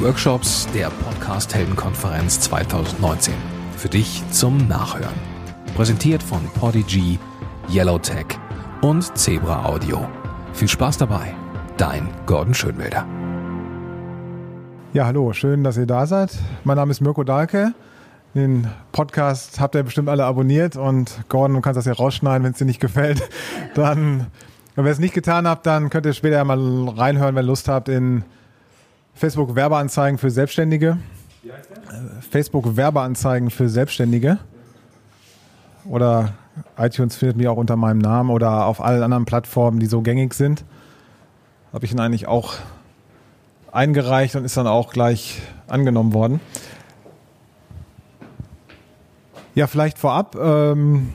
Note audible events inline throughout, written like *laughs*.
Workshops der Podcast Heldenkonferenz 2019. Für dich zum Nachhören. Präsentiert von Podigy, Yellowtech und Zebra Audio. Viel Spaß dabei. Dein Gordon Schönwälder. Ja, hallo, schön, dass ihr da seid. Mein Name ist Mirko Dahlke. Den Podcast habt ihr bestimmt alle abonniert und Gordon, du kannst das ja rausschneiden, wenn es dir nicht gefällt. Dann, wenn ihr es nicht getan habt, dann könnt ihr später mal reinhören, wenn ihr Lust habt, in Facebook Werbeanzeigen für Selbstständige. Facebook Werbeanzeigen für Selbstständige. Oder iTunes findet mich auch unter meinem Namen oder auf allen anderen Plattformen, die so gängig sind. Habe ich ihn eigentlich auch eingereicht und ist dann auch gleich angenommen worden. Ja, vielleicht vorab. Ähm,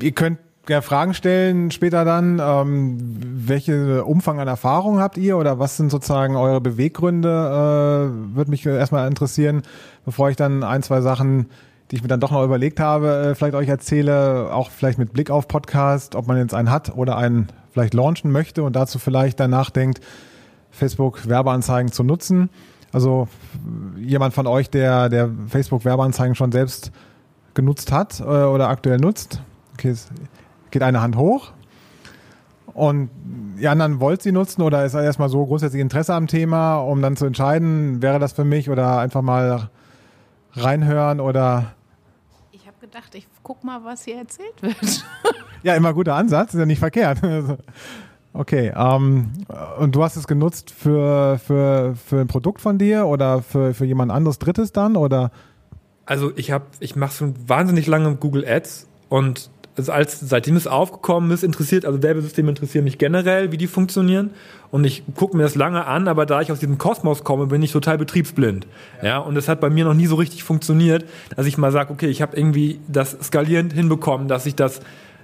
ihr könnt gerne Fragen stellen später dann. Ähm, welche Umfang an Erfahrung habt ihr oder was sind sozusagen eure Beweggründe? Äh, Würde mich erstmal interessieren, bevor ich dann ein, zwei Sachen, die ich mir dann doch noch überlegt habe, äh, vielleicht euch erzähle, auch vielleicht mit Blick auf Podcast, ob man jetzt einen hat oder einen vielleicht launchen möchte und dazu vielleicht danach denkt, Facebook Werbeanzeigen zu nutzen. Also jemand von euch, der, der Facebook Werbeanzeigen schon selbst genutzt hat äh, oder aktuell nutzt. Okay, geht eine Hand hoch. Und die anderen wollt sie nutzen oder ist erstmal so grundsätzlich Interesse am Thema, um dann zu entscheiden, wäre das für mich oder einfach mal reinhören oder. Ich habe gedacht, ich guck mal, was hier erzählt wird. *laughs* ja, immer guter Ansatz, ist ja nicht verkehrt. *laughs* Okay, ähm, und du hast es genutzt für, für, für ein Produkt von dir oder für, für jemand anderes Drittes dann oder? Also ich habe, ich mache schon wahnsinnig lange Google Ads und als seitdem es aufgekommen ist, interessiert, also Werbesysteme interessieren mich generell, wie die funktionieren. Und ich gucke mir das lange an, aber da ich aus diesem Kosmos komme, bin ich total betriebsblind. Ja, ja und es hat bei mir noch nie so richtig funktioniert, dass ich mal sage, okay, ich habe irgendwie das skalierend hinbekommen, dass ich das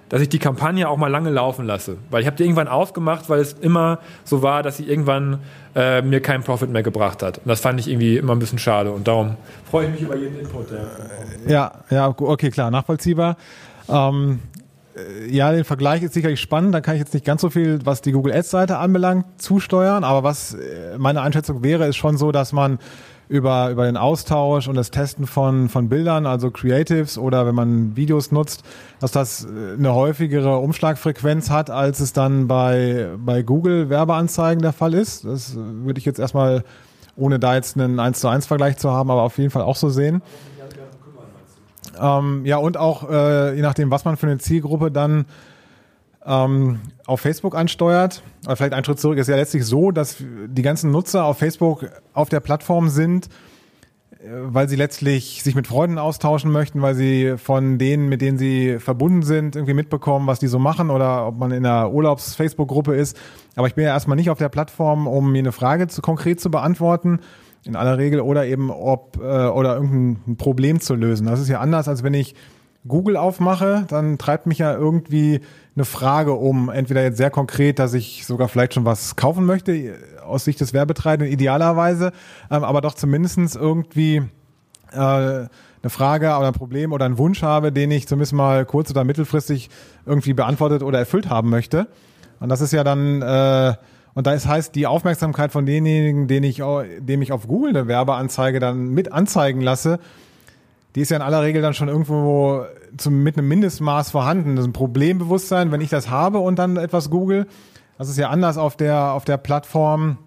dass ich die Kampagne auch mal lange laufen lasse. Weil ich habe die irgendwann aufgemacht, weil es immer so war, dass sie irgendwann äh, mir keinen Profit mehr gebracht hat. Und das fand ich irgendwie immer ein bisschen schade. Und darum freue ich mich über jeden Input. Ja, ja, okay, klar, nachvollziehbar. Ähm, äh, ja, den Vergleich ist sicherlich spannend. Da kann ich jetzt nicht ganz so viel, was die Google Ads Seite anbelangt, zusteuern. Aber was äh, meine Einschätzung wäre, ist schon so, dass man über, über den Austausch und das Testen von, von Bildern, also Creatives oder wenn man Videos nutzt, dass das äh, eine häufigere Umschlagfrequenz hat, als es dann bei, bei Google Werbeanzeigen der Fall ist. Das würde ich jetzt erstmal, ohne da jetzt einen 1 zu 1 Vergleich zu haben, aber auf jeden Fall auch so sehen. Ähm, ja, und auch äh, je nachdem, was man für eine Zielgruppe dann ähm, auf Facebook ansteuert, oder vielleicht ein Schritt zurück, ist ja letztlich so, dass die ganzen Nutzer auf Facebook auf der Plattform sind, äh, weil sie letztlich sich mit Freunden austauschen möchten, weil sie von denen, mit denen sie verbunden sind, irgendwie mitbekommen, was die so machen oder ob man in einer Urlaubs-Facebook-Gruppe ist. Aber ich bin ja erstmal nicht auf der Plattform, um mir eine Frage zu, konkret zu beantworten, in aller Regel, oder eben ob, äh, oder irgendein Problem zu lösen. Das ist ja anders, als wenn ich Google aufmache, dann treibt mich ja irgendwie eine Frage um, entweder jetzt sehr konkret, dass ich sogar vielleicht schon was kaufen möchte, aus Sicht des Werbetreibenden idealerweise, ähm, aber doch zumindestens irgendwie äh, eine Frage oder ein Problem oder einen Wunsch habe, den ich zumindest mal kurz- oder mittelfristig irgendwie beantwortet oder erfüllt haben möchte. Und das ist ja dann, äh, und da ist, heißt die Aufmerksamkeit von denjenigen, den ich, dem ich auf Google eine Werbeanzeige dann mit anzeigen lasse, die ist ja in aller Regel dann schon irgendwo zum, mit einem Mindestmaß vorhanden. Das ist ein Problembewusstsein, wenn ich das habe und dann etwas google. Das ist ja anders auf der, auf der Plattform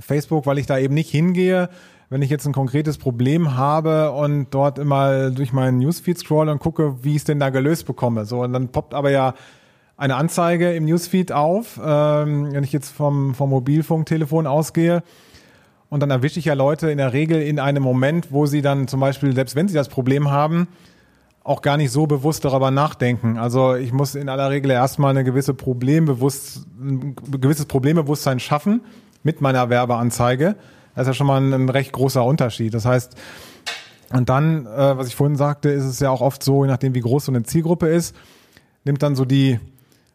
Facebook, weil ich da eben nicht hingehe, wenn ich jetzt ein konkretes Problem habe und dort immer durch meinen Newsfeed scroll und gucke, wie ich es denn da gelöst bekomme. So, und dann poppt aber ja eine Anzeige im Newsfeed auf, ähm, wenn ich jetzt vom, vom Mobilfunktelefon ausgehe und dann erwische ich ja Leute in der Regel in einem Moment, wo sie dann zum Beispiel, selbst wenn sie das Problem haben, auch gar nicht so bewusst darüber nachdenken. Also ich muss in aller Regel erstmal eine gewisse Problembewusst, ein gewisses Problembewusstsein schaffen mit meiner Werbeanzeige. Das ist ja schon mal ein, ein recht großer Unterschied. Das heißt, und dann, äh, was ich vorhin sagte, ist es ja auch oft so, je nachdem wie groß so eine Zielgruppe ist, nimmt dann so die,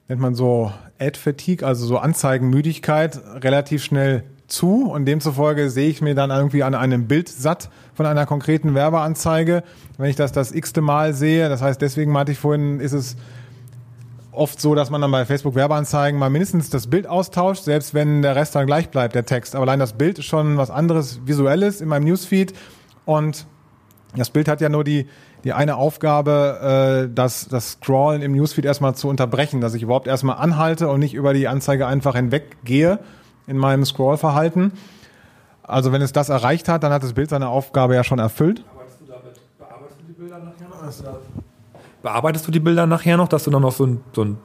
nennt man so Ad-Fatigue, also so Anzeigenmüdigkeit, relativ schnell zu und demzufolge sehe ich mir dann irgendwie an einem Bild satt von einer konkreten Werbeanzeige, wenn ich das das x-te Mal sehe. Das heißt, deswegen meinte ich vorhin, ist es oft so, dass man dann bei Facebook Werbeanzeigen mal mindestens das Bild austauscht, selbst wenn der Rest dann gleich bleibt, der Text. Aber allein das Bild ist schon was anderes Visuelles in meinem Newsfeed und das Bild hat ja nur die, die eine Aufgabe, äh, das, das Scrollen im Newsfeed erstmal zu unterbrechen, dass ich überhaupt erstmal anhalte und nicht über die Anzeige einfach hinweggehe in meinem Scrollverhalten. Also wenn es das erreicht hat, dann hat das Bild seine Aufgabe ja schon erfüllt. Bearbeitest du die Bilder nachher noch? Bearbeitest du die Bilder nachher noch, dass du dann noch so ein, so einen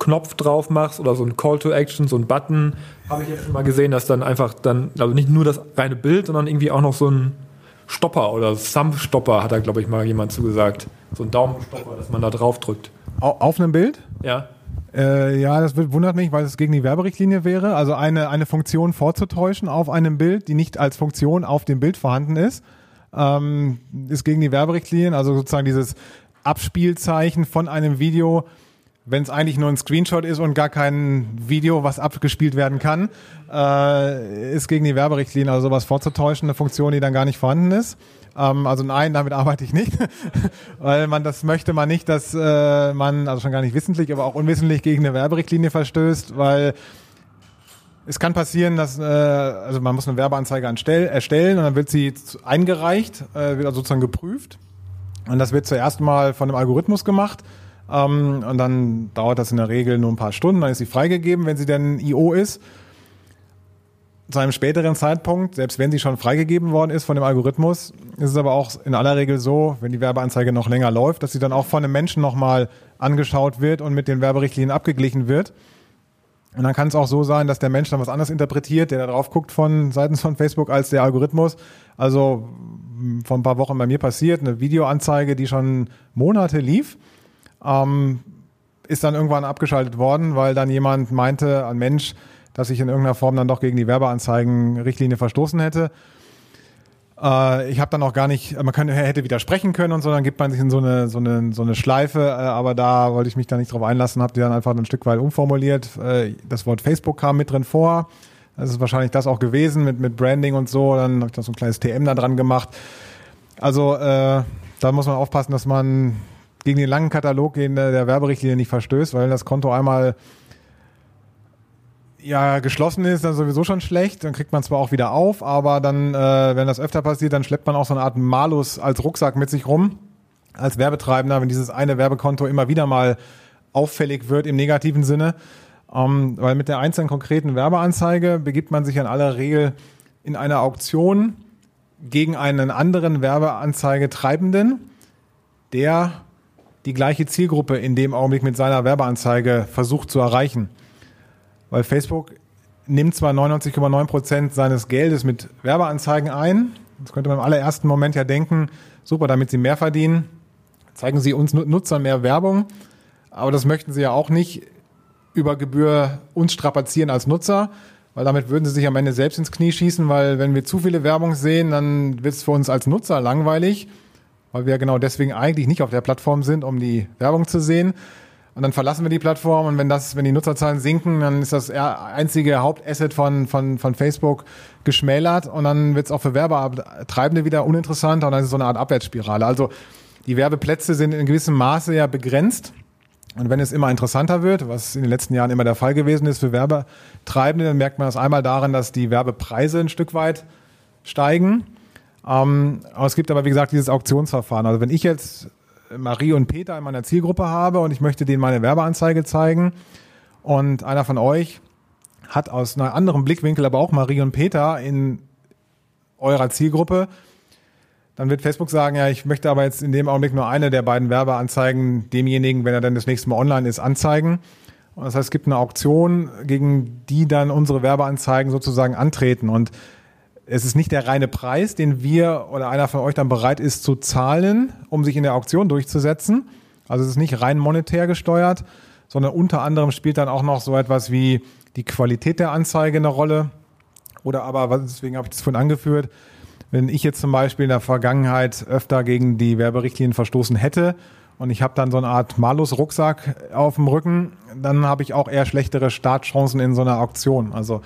Knopf drauf machst oder so ein Call to Action, so ein Button? Habe ich jetzt schon mal gesehen, dass dann einfach dann, also nicht nur das reine Bild, sondern irgendwie auch noch so ein Stopper oder Thumb-Stopper, hat da, glaube ich, mal jemand zugesagt. So ein Daumenstopper, dass man da drauf drückt. Au- Auf einem Bild? Ja. Äh, ja, das wundert mich, weil es gegen die Werberichtlinie wäre. Also eine, eine Funktion vorzutäuschen auf einem Bild, die nicht als Funktion auf dem Bild vorhanden ist, ähm, ist gegen die Werberichtlinien. Also sozusagen dieses Abspielzeichen von einem Video, wenn es eigentlich nur ein Screenshot ist und gar kein Video, was abgespielt werden kann, äh, ist gegen die Werberichtlinie. Also sowas vorzutäuschen, eine Funktion, die dann gar nicht vorhanden ist. Ähm, also nein, damit arbeite ich nicht, *laughs* weil man das möchte man nicht, dass äh, man, also schon gar nicht wissentlich, aber auch unwissentlich gegen eine Werberichtlinie verstößt, weil es kann passieren, dass äh, also man muss eine Werbeanzeige anstell, erstellen und dann wird sie eingereicht, äh, wird also sozusagen geprüft und das wird zuerst mal von einem Algorithmus gemacht ähm, und dann dauert das in der Regel nur ein paar Stunden, dann ist sie freigegeben, wenn sie denn IO ist zu einem späteren Zeitpunkt, selbst wenn sie schon freigegeben worden ist von dem Algorithmus, ist es aber auch in aller Regel so, wenn die Werbeanzeige noch länger läuft, dass sie dann auch von einem Menschen nochmal angeschaut wird und mit den Werberichtlinien abgeglichen wird. Und dann kann es auch so sein, dass der Mensch dann was anderes interpretiert, der da drauf guckt von seitens von Facebook als der Algorithmus. Also vor ein paar Wochen bei mir passiert, eine Videoanzeige, die schon Monate lief, ähm, ist dann irgendwann abgeschaltet worden, weil dann jemand meinte, ein Mensch, dass ich in irgendeiner Form dann doch gegen die Werbeanzeigen-Richtlinie verstoßen hätte. Äh, ich habe dann auch gar nicht, man könnte, hätte widersprechen können und so, dann gibt man sich in so eine, so eine, so eine Schleife, äh, aber da wollte ich mich da nicht drauf einlassen, habe die dann einfach ein Stück weit umformuliert. Äh, das Wort Facebook kam mit drin vor. Das ist wahrscheinlich das auch gewesen mit, mit Branding und so. Dann habe ich da so ein kleines TM da dran gemacht. Also äh, da muss man aufpassen, dass man gegen den langen Katalog in der, Werberichtlinie nicht verstößt, weil das Konto einmal ja geschlossen ist, dann sowieso schon schlecht. Dann kriegt man zwar auch wieder auf, aber dann, äh, wenn das öfter passiert, dann schleppt man auch so eine Art Malus als Rucksack mit sich rum. Als Werbetreibender, wenn dieses eine Werbekonto immer wieder mal auffällig wird im negativen Sinne. Ähm, weil mit der einzelnen konkreten Werbeanzeige begibt man sich in aller Regel in eine Auktion gegen einen anderen Werbeanzeigetreibenden, der die gleiche Zielgruppe in dem Augenblick mit seiner Werbeanzeige versucht zu erreichen. Weil Facebook nimmt zwar 99,9 Prozent seines Geldes mit Werbeanzeigen ein. Das könnte man im allerersten Moment ja denken, super, damit sie mehr verdienen, zeigen sie uns Nu- Nutzern mehr Werbung. Aber das möchten sie ja auch nicht über Gebühr uns strapazieren als Nutzer, weil damit würden sie sich am Ende selbst ins Knie schießen, weil wenn wir zu viele Werbung sehen, dann wird es für uns als Nutzer langweilig, weil wir genau deswegen eigentlich nicht auf der Plattform sind, um die Werbung zu sehen. Und dann verlassen wir die Plattform und wenn das, wenn die Nutzerzahlen sinken, dann ist das einzige Hauptasset von, von, von Facebook geschmälert und dann wird es auch für Werbetreibende wieder uninteressanter und dann ist es so eine Art Abwärtsspirale. Also die Werbeplätze sind in gewissem Maße ja begrenzt. Und wenn es immer interessanter wird, was in den letzten Jahren immer der Fall gewesen ist für Werbetreibende, dann merkt man das einmal darin, dass die Werbepreise ein Stück weit steigen. Ähm, aber es gibt aber, wie gesagt, dieses Auktionsverfahren. Also wenn ich jetzt Marie und Peter in meiner Zielgruppe habe und ich möchte denen meine Werbeanzeige zeigen und einer von euch hat aus einem anderen Blickwinkel aber auch Marie und Peter in eurer Zielgruppe, dann wird Facebook sagen, ja, ich möchte aber jetzt in dem Augenblick nur eine der beiden Werbeanzeigen demjenigen, wenn er dann das nächste Mal online ist, anzeigen. Und das heißt, es gibt eine Auktion, gegen die dann unsere Werbeanzeigen sozusagen antreten. Und es ist nicht der reine Preis, den wir oder einer von euch dann bereit ist zu zahlen, um sich in der Auktion durchzusetzen. Also es ist nicht rein monetär gesteuert, sondern unter anderem spielt dann auch noch so etwas wie die Qualität der Anzeige eine Rolle. Oder aber, deswegen habe ich das vorhin angeführt, wenn ich jetzt zum Beispiel in der Vergangenheit öfter gegen die Werberichtlinien verstoßen hätte und ich habe dann so eine Art Malus-Rucksack auf dem Rücken, dann habe ich auch eher schlechtere Startchancen in so einer Auktion. Also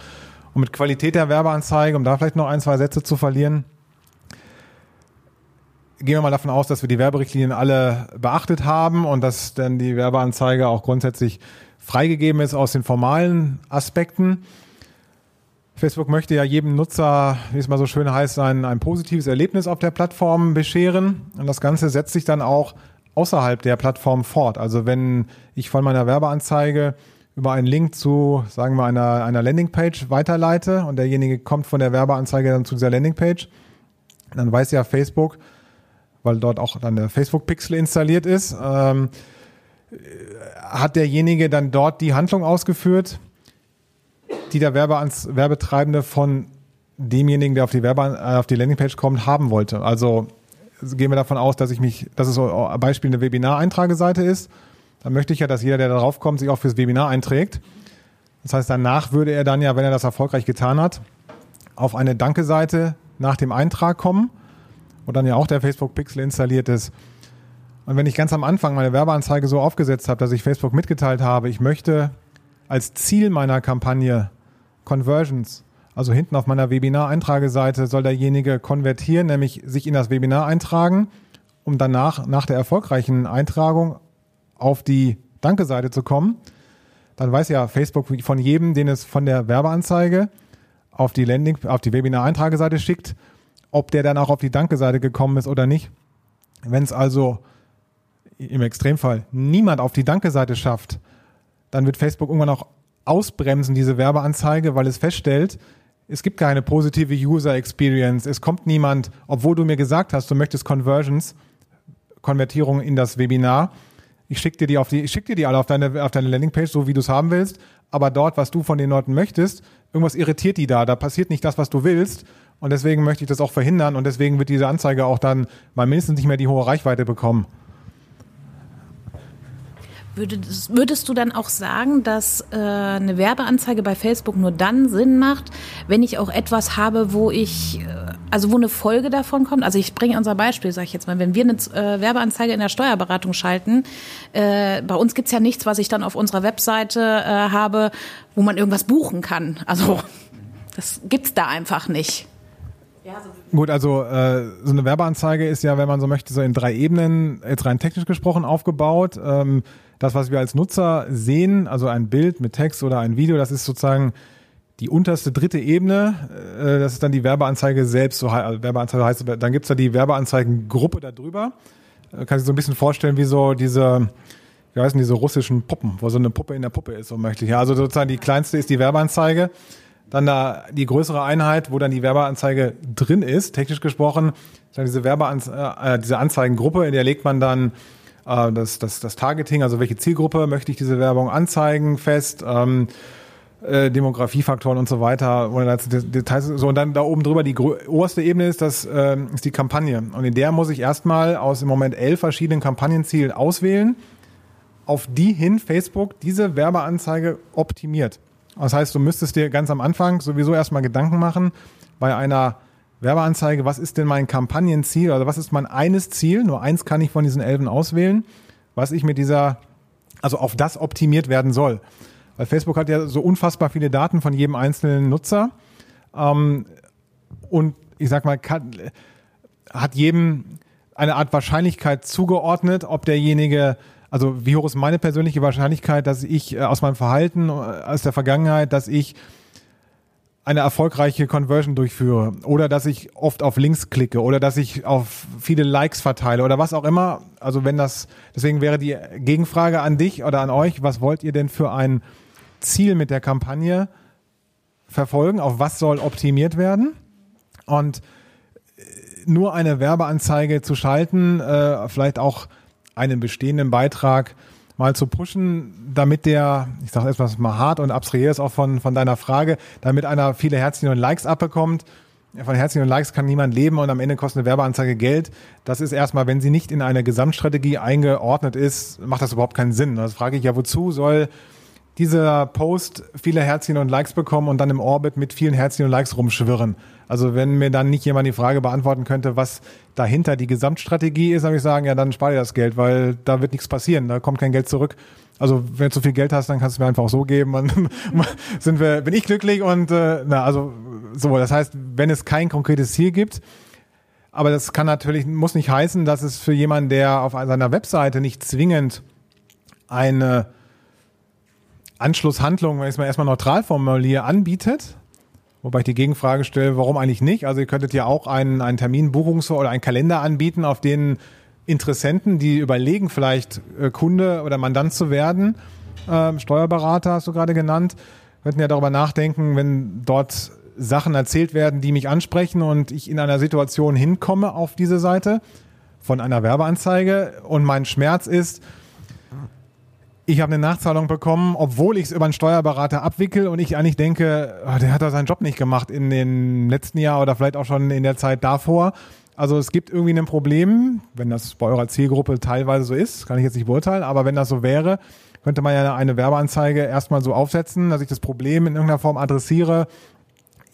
und mit Qualität der Werbeanzeige, um da vielleicht noch ein, zwei Sätze zu verlieren, gehen wir mal davon aus, dass wir die Werberichtlinien alle beachtet haben und dass dann die Werbeanzeige auch grundsätzlich freigegeben ist aus den formalen Aspekten. Facebook möchte ja jedem Nutzer, wie es mal so schön heißt, ein, ein positives Erlebnis auf der Plattform bescheren. Und das Ganze setzt sich dann auch außerhalb der Plattform fort. Also wenn ich von meiner Werbeanzeige über einen Link zu, sagen wir, einer, einer Landingpage weiterleite und derjenige kommt von der Werbeanzeige dann zu dieser Landingpage, dann weiß ja Facebook, weil dort auch dann der Facebook-Pixel installiert ist, ähm, hat derjenige dann dort die Handlung ausgeführt, die der Werbeanz Werbetreibende von demjenigen, der auf die, äh, auf die Landingpage kommt, haben wollte. Also gehen wir davon aus, dass ich mich, dass es Beispiel eine Webinar-Eintrageseite ist. Dann möchte ich ja, dass jeder, der darauf kommt, sich auch fürs Webinar einträgt. Das heißt, danach würde er dann ja, wenn er das erfolgreich getan hat, auf eine Danke-Seite nach dem Eintrag kommen, wo dann ja auch der Facebook Pixel installiert ist. Und wenn ich ganz am Anfang meine Werbeanzeige so aufgesetzt habe, dass ich Facebook mitgeteilt habe, ich möchte als Ziel meiner Kampagne Conversions, also hinten auf meiner Webinar-Eintrageseite soll derjenige konvertieren, nämlich sich in das Webinar eintragen, um danach, nach der erfolgreichen Eintragung auf die Danke-Seite zu kommen. Dann weiß ja Facebook von jedem, den es von der Werbeanzeige auf die Landing, auf die Webinar-Eintrageseite schickt, ob der dann auch auf die Danke-Seite gekommen ist oder nicht. Wenn es also im Extremfall niemand auf die Danke-Seite schafft, dann wird Facebook irgendwann auch ausbremsen, diese Werbeanzeige, weil es feststellt, es gibt keine positive User Experience. Es kommt niemand, obwohl du mir gesagt hast, du möchtest Conversions, Konvertierung in das Webinar. Ich schicke dir die auf die, ich schick dir die alle auf deine, auf deine Landingpage, so wie du es haben willst. Aber dort, was du von den Leuten möchtest, irgendwas irritiert die da. Da passiert nicht das, was du willst. Und deswegen möchte ich das auch verhindern. Und deswegen wird diese Anzeige auch dann mal mindestens nicht mehr die hohe Reichweite bekommen. Würdest, würdest du dann auch sagen, dass äh, eine Werbeanzeige bei Facebook nur dann Sinn macht, wenn ich auch etwas habe, wo ich, äh, also wo eine Folge davon kommt? Also ich bringe unser Beispiel, sage ich jetzt mal, wenn wir eine äh, Werbeanzeige in der Steuerberatung schalten, äh, bei uns gibt's ja nichts, was ich dann auf unserer Webseite äh, habe, wo man irgendwas buchen kann. Also das gibt's da einfach nicht. Ja, so Gut, also äh, so eine Werbeanzeige ist ja, wenn man so möchte, so in drei Ebenen, jetzt rein technisch gesprochen, aufgebaut. Ähm, das, was wir als Nutzer sehen, also ein Bild mit Text oder ein Video, das ist sozusagen die unterste dritte Ebene. Äh, das ist dann die Werbeanzeige selbst. So, also Werbeanzeige heißt, dann gibt's da die Werbeanzeigengruppe darüber. Äh, kann sich so ein bisschen vorstellen, wie so diese, wie heißen diese russischen Puppen, wo so eine Puppe in der Puppe ist, so möchte ich. Ja, also sozusagen die kleinste ist die Werbeanzeige. Dann da die größere Einheit, wo dann die Werbeanzeige drin ist, technisch gesprochen, dann diese Werbeanzeige, äh, diese Anzeigengruppe, in der legt man dann äh, das, das, das Targeting, also welche Zielgruppe möchte ich diese Werbung anzeigen, fest, ähm, äh, Demografiefaktoren und so weiter. Details, so und dann da oben drüber die oberste Ebene ist das äh, ist die Kampagne und in der muss ich erstmal aus im Moment elf verschiedenen Kampagnenzielen auswählen, auf die hin Facebook diese Werbeanzeige optimiert. Das heißt, du müsstest dir ganz am Anfang sowieso erstmal Gedanken machen bei einer Werbeanzeige, was ist denn mein Kampagnenziel? Also was ist mein eines Ziel? Nur eins kann ich von diesen Elfen auswählen, was ich mit dieser, also auf das optimiert werden soll. Weil Facebook hat ja so unfassbar viele Daten von jedem einzelnen Nutzer. Ähm, und ich sag mal, kann, hat jedem eine Art Wahrscheinlichkeit zugeordnet, ob derjenige, also wie hoch ist meine persönliche Wahrscheinlichkeit, dass ich äh, aus meinem Verhalten äh, aus der Vergangenheit, dass ich eine erfolgreiche Conversion durchführe oder dass ich oft auf Links klicke oder dass ich auf viele Likes verteile oder was auch immer. Also wenn das, deswegen wäre die Gegenfrage an dich oder an euch, was wollt ihr denn für ein Ziel mit der Kampagne verfolgen? Auf was soll optimiert werden? Und äh, nur eine Werbeanzeige zu schalten, äh, vielleicht auch einen bestehenden Beitrag mal zu pushen, damit der, ich sage etwas mal hart und abstrahiere es auch von, von deiner Frage, damit einer viele Herzchen und Likes abbekommt. Von Herzchen und Likes kann niemand leben und am Ende kostet eine Werbeanzeige Geld. Das ist erstmal, wenn sie nicht in eine Gesamtstrategie eingeordnet ist, macht das überhaupt keinen Sinn. Das frage ich ja, wozu soll dieser Post viele Herzchen und Likes bekommen und dann im Orbit mit vielen Herzchen und Likes rumschwirren. Also wenn mir dann nicht jemand die Frage beantworten könnte, was dahinter die Gesamtstrategie ist, dann würde ich sagen, ja, dann spare dir das Geld, weil da wird nichts passieren, da kommt kein Geld zurück. Also wenn du zu viel Geld hast, dann kannst du mir einfach auch so geben. Dann *laughs* sind wir, bin ich glücklich und äh, na, also so. Das heißt, wenn es kein konkretes Ziel gibt, Aber das kann natürlich, muss nicht heißen, dass es für jemanden, der auf seiner Webseite nicht zwingend eine Anschlusshandlung, wenn ich es mal erstmal neutral formuliere, anbietet. Wobei ich die Gegenfrage stelle, warum eigentlich nicht? Also ihr könntet ja auch einen, einen Terminbuchungs- oder einen Kalender anbieten, auf den Interessenten, die überlegen, vielleicht äh, Kunde oder Mandant zu werden, äh, Steuerberater hast du gerade genannt, könnten ja darüber nachdenken, wenn dort Sachen erzählt werden, die mich ansprechen und ich in einer Situation hinkomme auf diese Seite von einer Werbeanzeige. Und mein Schmerz ist, ich habe eine Nachzahlung bekommen, obwohl ich es über einen Steuerberater abwickel und ich eigentlich denke, oh, der hat doch seinen Job nicht gemacht in den letzten Jahr oder vielleicht auch schon in der Zeit davor. Also es gibt irgendwie ein Problem, wenn das bei eurer Zielgruppe teilweise so ist, kann ich jetzt nicht beurteilen, aber wenn das so wäre, könnte man ja eine Werbeanzeige erstmal so aufsetzen, dass ich das Problem in irgendeiner Form adressiere.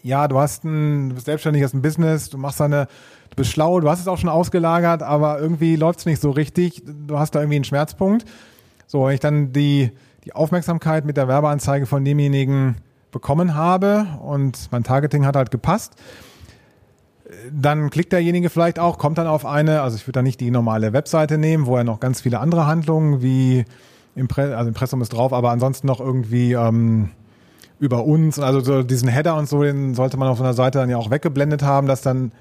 Ja, du hast ein, du bist selbstständig, hast ein Business, du machst deine, du bist schlau, du hast es auch schon ausgelagert, aber irgendwie läuft es nicht so richtig, du hast da irgendwie einen Schmerzpunkt. So, wenn ich dann die, die Aufmerksamkeit mit der Werbeanzeige von demjenigen bekommen habe und mein Targeting hat halt gepasst, dann klickt derjenige vielleicht auch, kommt dann auf eine, also ich würde da nicht die normale Webseite nehmen, wo er noch ganz viele andere Handlungen wie Impre also Impressum ist drauf, aber ansonsten noch irgendwie ähm, über uns, also so diesen Header und so, den sollte man auf einer Seite dann ja auch weggeblendet haben, dass dann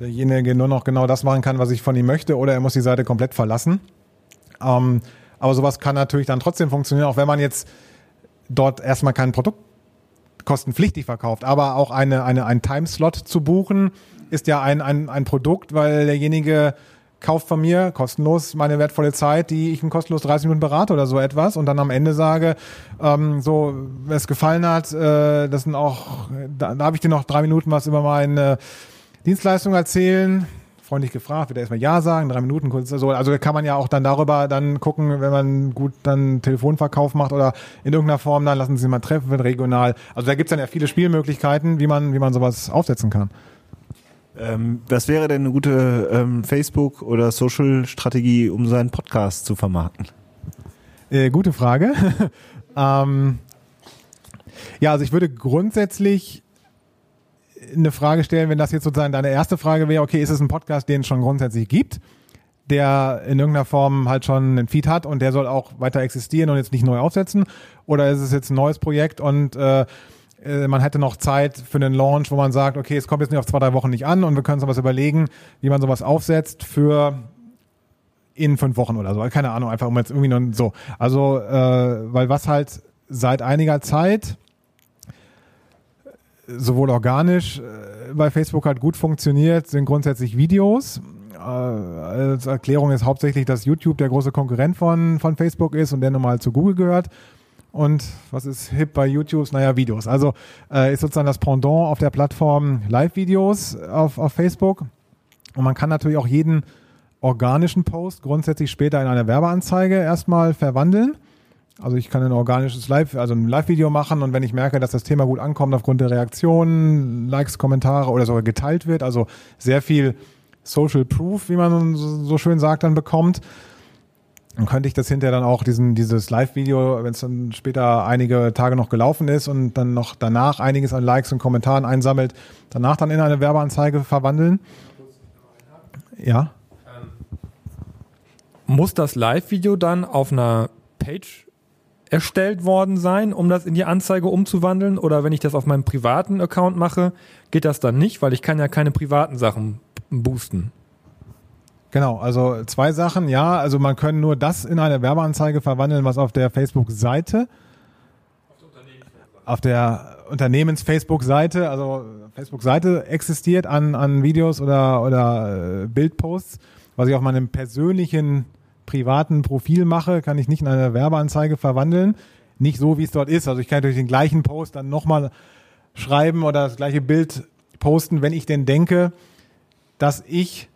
derjenige nur noch genau das machen kann, was ich von ihm möchte, oder er muss die Seite komplett verlassen. Ähm, aber sowas kann natürlich dann trotzdem funktionieren, auch wenn man jetzt dort erstmal kein Produkt kostenpflichtig verkauft. Aber auch eine, eine, ein Timeslot zu buchen, ist ja ein, ein, ein Produkt, weil derjenige kauft von mir kostenlos meine wertvolle Zeit, die ich ihm kostenlos 30 Minuten berate oder so etwas und dann am Ende sage, ähm, so, wer es gefallen hat, äh, das sind auch, da, da habe ich dir noch drei Minuten was über meine Dienstleistung erzählen freundlich gefragt, wird er erstmal Ja sagen, drei Minuten kurz so. Also kann man ja auch dann darüber dann gucken, wenn man gut dann Telefonverkauf macht oder in irgendeiner Form, dann lassen Sie mal treffen, wird regional. Also da gibt's dann ja viele Spielmöglichkeiten, wie man, wie man sowas aufsetzen kann. Ähm, was wäre denn eine gute ähm, Facebook- oder Social-Strategie, um seinen Podcast zu vermarkten? Äh, gute Frage. *laughs* ähm, ja, also ich würde grundsätzlich eine Frage stellen, wenn das jetzt sozusagen deine erste Frage wäre, okay, ist es ein Podcast, den es schon grundsätzlich gibt, der in irgendeiner Form halt schon einen Feed hat und der soll auch weiter existieren und jetzt nicht neu aufsetzen? Oder ist es jetzt ein neues Projekt und äh, äh man hätte noch Zeit für einen Launch, wo man sagt, okay, es kommt jetzt nicht auf zwei, drei Wochen nicht an und wir können uns was überlegen, wie man sowas aufsetzt für in fünf Wochen oder so. Keine Ahnung, einfach um jetzt irgendwie noch so. Also, äh, weil was halt seit einiger Zeit sowohl organisch äh, bei Facebook halt gut funktioniert, sind grundsätzlich Videos. Äh, als Erklärung ist hauptsächlich, dass YouTube der große Konkurrent von, von Facebook ist und der nun mal zu Google gehört. Und was ist hip bei YouTube? Naja, Videos. Also äh, ist sozusagen das Pendant auf der Plattform Live-Videos auf, auf Facebook. Und man kann natürlich auch jeden organischen Post grundsätzlich später in eine Werbeanzeige erstmal verwandeln. Also ich kann ein organisches Live, also ein Live-Video machen und wenn ich merke, dass das Thema gut ankommt aufgrund der Reaktionen, Likes, Kommentare oder sogar geteilt wird, also sehr viel Social Proof, wie man so schön sagt, dann bekommt, dann könnte ich das hinterher dann auch diesen, dieses Live-Video, wenn es dann später einige Tage noch gelaufen ist und dann noch danach einiges an Likes und Kommentaren einsammelt, danach dann in eine Werbeanzeige verwandeln. Ja. Muss das Live-Video dann auf einer Page erstellt worden sein, um das in die Anzeige umzuwandeln? Oder wenn ich das auf meinem privaten Account mache, geht das dann nicht, weil ich kann ja keine privaten Sachen boosten. Genau, also zwei Sachen, ja, also man kann nur das in eine Werbeanzeige verwandeln, was auf der Facebook-Seite, auf der Unternehmens-Facebook-Seite, also Facebook-Seite existiert an, an Videos oder, oder äh, Bildposts, was ich auf meinem persönlichen privaten Profil mache, kann ich nicht in eine Werbeanzeige verwandeln. Nicht so, wie es dort ist. Also ich kann natürlich den gleichen Post dann nochmal schreiben oder das gleiche Bild posten, wenn ich denn denke, dass ich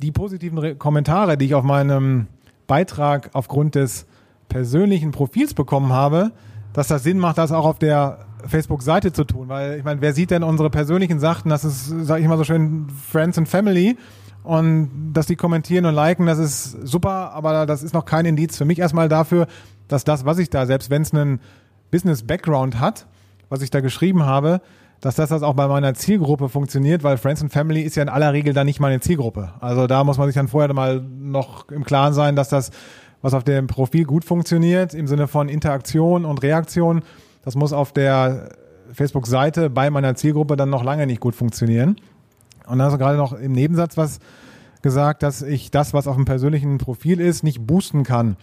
die positiven Kommentare, die ich auf meinem Beitrag aufgrund des persönlichen Profils bekommen habe, dass das Sinn macht, das auch auf der Facebook-Seite zu tun. Weil ich meine, wer sieht denn unsere persönlichen Sachen? Das ist, sage ich mal so schön, Friends and Family. Und dass die kommentieren und liken, das ist super, aber das ist noch kein Indiz für mich erstmal dafür, dass das, was ich da, selbst wenn es einen Business-Background hat, was ich da geschrieben habe, dass das, das auch bei meiner Zielgruppe funktioniert, weil Friends and Family ist ja in aller Regel dann nicht meine Zielgruppe. Also da muss man sich dann vorher mal noch im Klaren sein, dass das, was auf dem Profil gut funktioniert, im Sinne von Interaktion und Reaktion, das muss auf der Facebook-Seite bei meiner Zielgruppe dann noch lange nicht gut funktionieren. Und da hast du gerade noch im Nebensatz was gesagt, dass ich das, was auf dem persönlichen Profil ist, nicht boosten kann.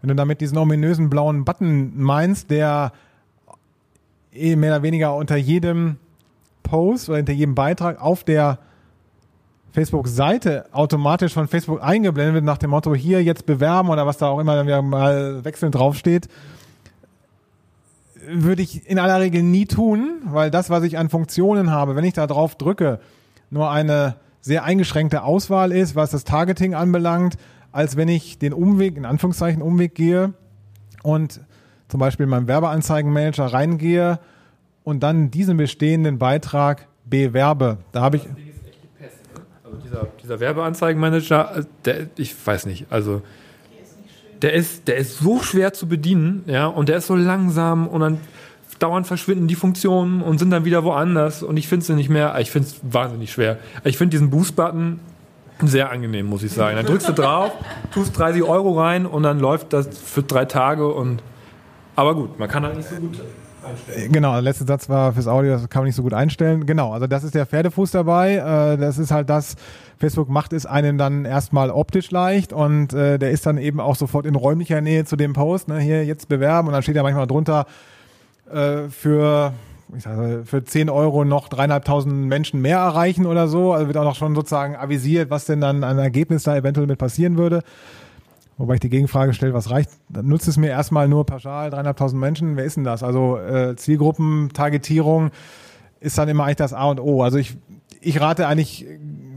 Wenn du damit diesen ominösen blauen Button meinst, der eh mehr oder weniger unter jedem Post oder hinter jedem Beitrag auf der Facebook-Seite automatisch von Facebook eingeblendet wird nach dem Motto hier jetzt bewerben oder was da auch immer dann wieder mal wechselnd draufsteht, würde ich in aller Regel nie tun, weil das, was ich an Funktionen habe, wenn ich da drauf drücke, nur eine sehr eingeschränkte Auswahl ist, was das Targeting anbelangt, als wenn ich den Umweg, in Anführungszeichen Umweg gehe und zum Beispiel in meinem Werbeanzeigenmanager reingehe und dann diesen bestehenden Beitrag bewerbe. Da habe ich. Also dieser, dieser Werbeanzeigenmanager, der, ich weiß nicht, also der ist, der ist so schwer zu bedienen, ja, und der ist so langsam und dann dauernd verschwinden die Funktionen und sind dann wieder woanders und ich finde sie nicht mehr, ich finde es wahnsinnig schwer. Ich finde diesen Boost-Button sehr angenehm, muss ich sagen. Dann drückst du drauf, tust 30 Euro rein und dann läuft das für drei Tage und aber gut, man kann halt nicht so gut einstellen. Genau, der letzte Satz war fürs Audio, das kann man nicht so gut einstellen. Genau, also das ist der Pferdefuß dabei. Äh, das ist halt das, Facebook macht es einem dann erstmal optisch leicht und äh, der ist dann eben auch sofort in räumlicher Nähe zu dem Post. Ne? Hier jetzt bewerben und dann steht ja manchmal drunter äh, für ich sage, für 10 Euro noch dreieinhalbtausend Menschen mehr erreichen oder so. Also wird auch noch schon sozusagen avisiert, was denn dann an Ergebnis da eventuell mit passieren würde. Wobei ich die Gegenfrage stelle, was reicht? Dann nutzt es mir erstmal nur pauschal, dreieinhalbtausend Menschen. Wer ist denn das? Also äh, Zielgruppen, Targetierung ist dann immer eigentlich das A und O. Also ich, ich rate eigentlich,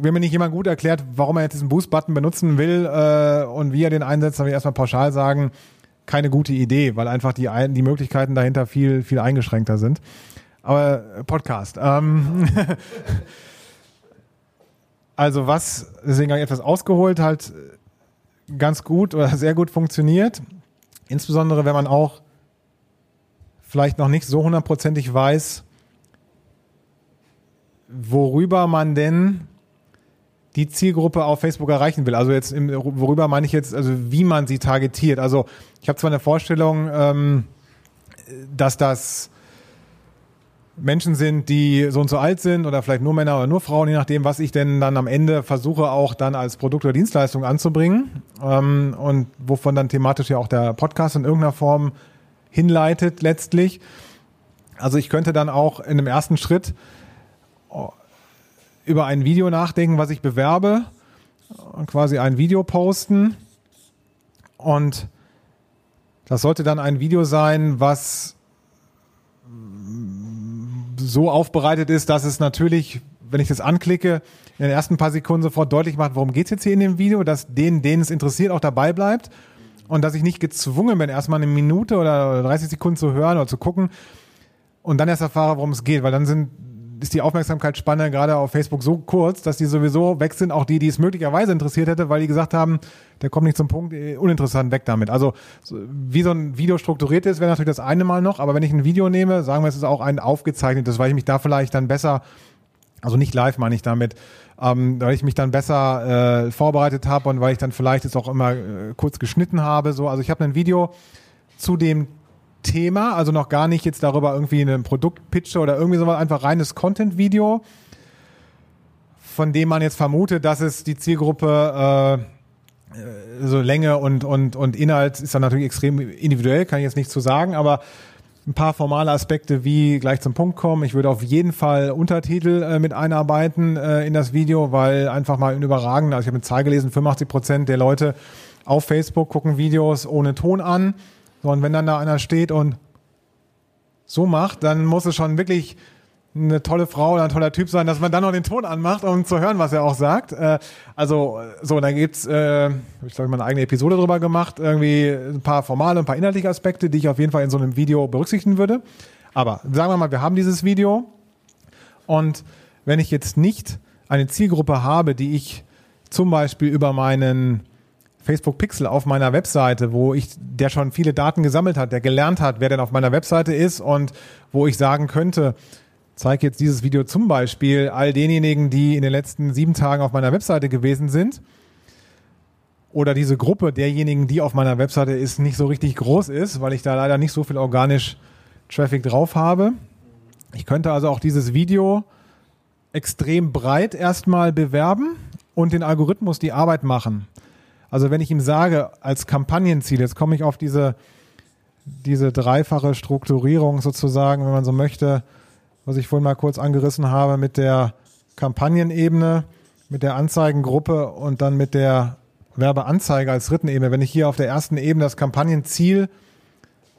wenn mir nicht jemand gut erklärt, warum er jetzt diesen Boost-Button benutzen will äh, und wie er den einsetzt, dann will ich erstmal pauschal sagen, keine gute Idee, weil einfach die, die Möglichkeiten dahinter viel, viel eingeschränkter sind. Aber äh, Podcast. Ähm *laughs* also was, deswegen etwas ausgeholt, halt ganz gut oder sehr gut funktioniert. Insbesondere, wenn man auch vielleicht noch nicht so hundertprozentig weiß, worüber man denn die Zielgruppe auf Facebook erreichen will. Also jetzt, im, worüber meine ich jetzt, also wie man sie targetiert. Also ich habe zwar eine Vorstellung, ähm, dass das Menschen sind, die so und so alt sind oder vielleicht nur Männer oder nur Frauen, je nachdem, was ich denn dann am Ende versuche auch dann als Produkt oder Dienstleistung anzubringen ähm, und wovon dann thematisch ja auch der Podcast in irgendeiner Form hinleitet letztlich. Also ich könnte dann auch in einem ersten Schritt über ein Video nachdenken, was ich bewerbe, quasi ein Video posten. Und das sollte dann ein Video sein, was so aufbereitet ist, dass es natürlich, wenn ich das anklicke, in den ersten paar Sekunden sofort deutlich macht, worum geht's jetzt hier in dem Video, dass denen, denen es interessiert, auch dabei bleibt. Und dass ich nicht gezwungen bin, erstmal eine Minute oder 30 Sekunden zu hören oder zu gucken und dann erst erfahre, worum es geht, weil dann sind ist die Aufmerksamkeitsspanne gerade auf Facebook so kurz, dass die sowieso weg sind, auch die, die es möglicherweise interessiert hätte, weil die gesagt haben, der kommt nicht zum Punkt, äh, uninteressant, weg damit. Also wie so ein Video strukturiert ist, wäre natürlich das eine Mal noch, aber wenn ich ein Video nehme, sagen wir, es ist auch ein aufgezeichnetes, weil ich mich da vielleicht dann besser, also nicht live meine ich damit, ähm, weil ich mich dann besser äh, vorbereitet habe und weil ich dann vielleicht es auch immer äh, kurz geschnitten habe. So, also ich habe ein Video zu dem Thema, also noch gar nicht jetzt darüber irgendwie einen Produktpitch oder irgendwie sowas, einfach reines Content-Video, von dem man jetzt vermutet, dass es die Zielgruppe äh, so Länge und, und, und Inhalt ist dann natürlich extrem individuell, kann ich jetzt nicht zu sagen, aber ein paar formale Aspekte wie gleich zum Punkt kommen. Ich würde auf jeden Fall Untertitel äh, mit einarbeiten äh, in das Video, weil einfach mal ein überragender, also ich habe eine Zahl gelesen, 85 Prozent der Leute auf Facebook gucken Videos ohne Ton an. So, und wenn dann da einer steht und so macht, dann muss es schon wirklich eine tolle Frau oder ein toller Typ sein, dass man dann noch den Ton anmacht, um zu hören, was er auch sagt. Äh, also so, dann gibt's, äh, ich glaube, mal eine eigene Episode drüber gemacht, irgendwie ein paar formale, ein paar inhaltliche Aspekte, die ich auf jeden Fall in so einem Video berücksichtigen würde. Aber sagen wir mal, wir haben dieses Video und wenn ich jetzt nicht eine Zielgruppe habe, die ich zum Beispiel über meinen Facebook Pixel auf meiner Webseite, wo ich, der schon viele Daten gesammelt hat, der gelernt hat, wer denn auf meiner Webseite ist und wo ich sagen könnte, zeige jetzt dieses Video zum Beispiel all denjenigen, die in den letzten sieben Tagen auf meiner Webseite gewesen sind. Oder diese Gruppe derjenigen, die auf meiner Webseite ist, nicht so richtig groß ist, weil ich da leider nicht so viel organisch Traffic drauf habe. Ich könnte also auch dieses Video extrem breit erstmal bewerben und den Algorithmus die Arbeit machen. Also wenn ich ihm sage, als Kampagnenziel, jetzt komme ich auf diese, diese dreifache Strukturierung sozusagen, wenn man so möchte, was ich vorhin mal kurz angerissen habe mit der Kampagnenebene, mit der Anzeigengruppe und dann mit der Werbeanzeige als dritten Ebene. Wenn ich hier auf der ersten Ebene das Kampagnenziel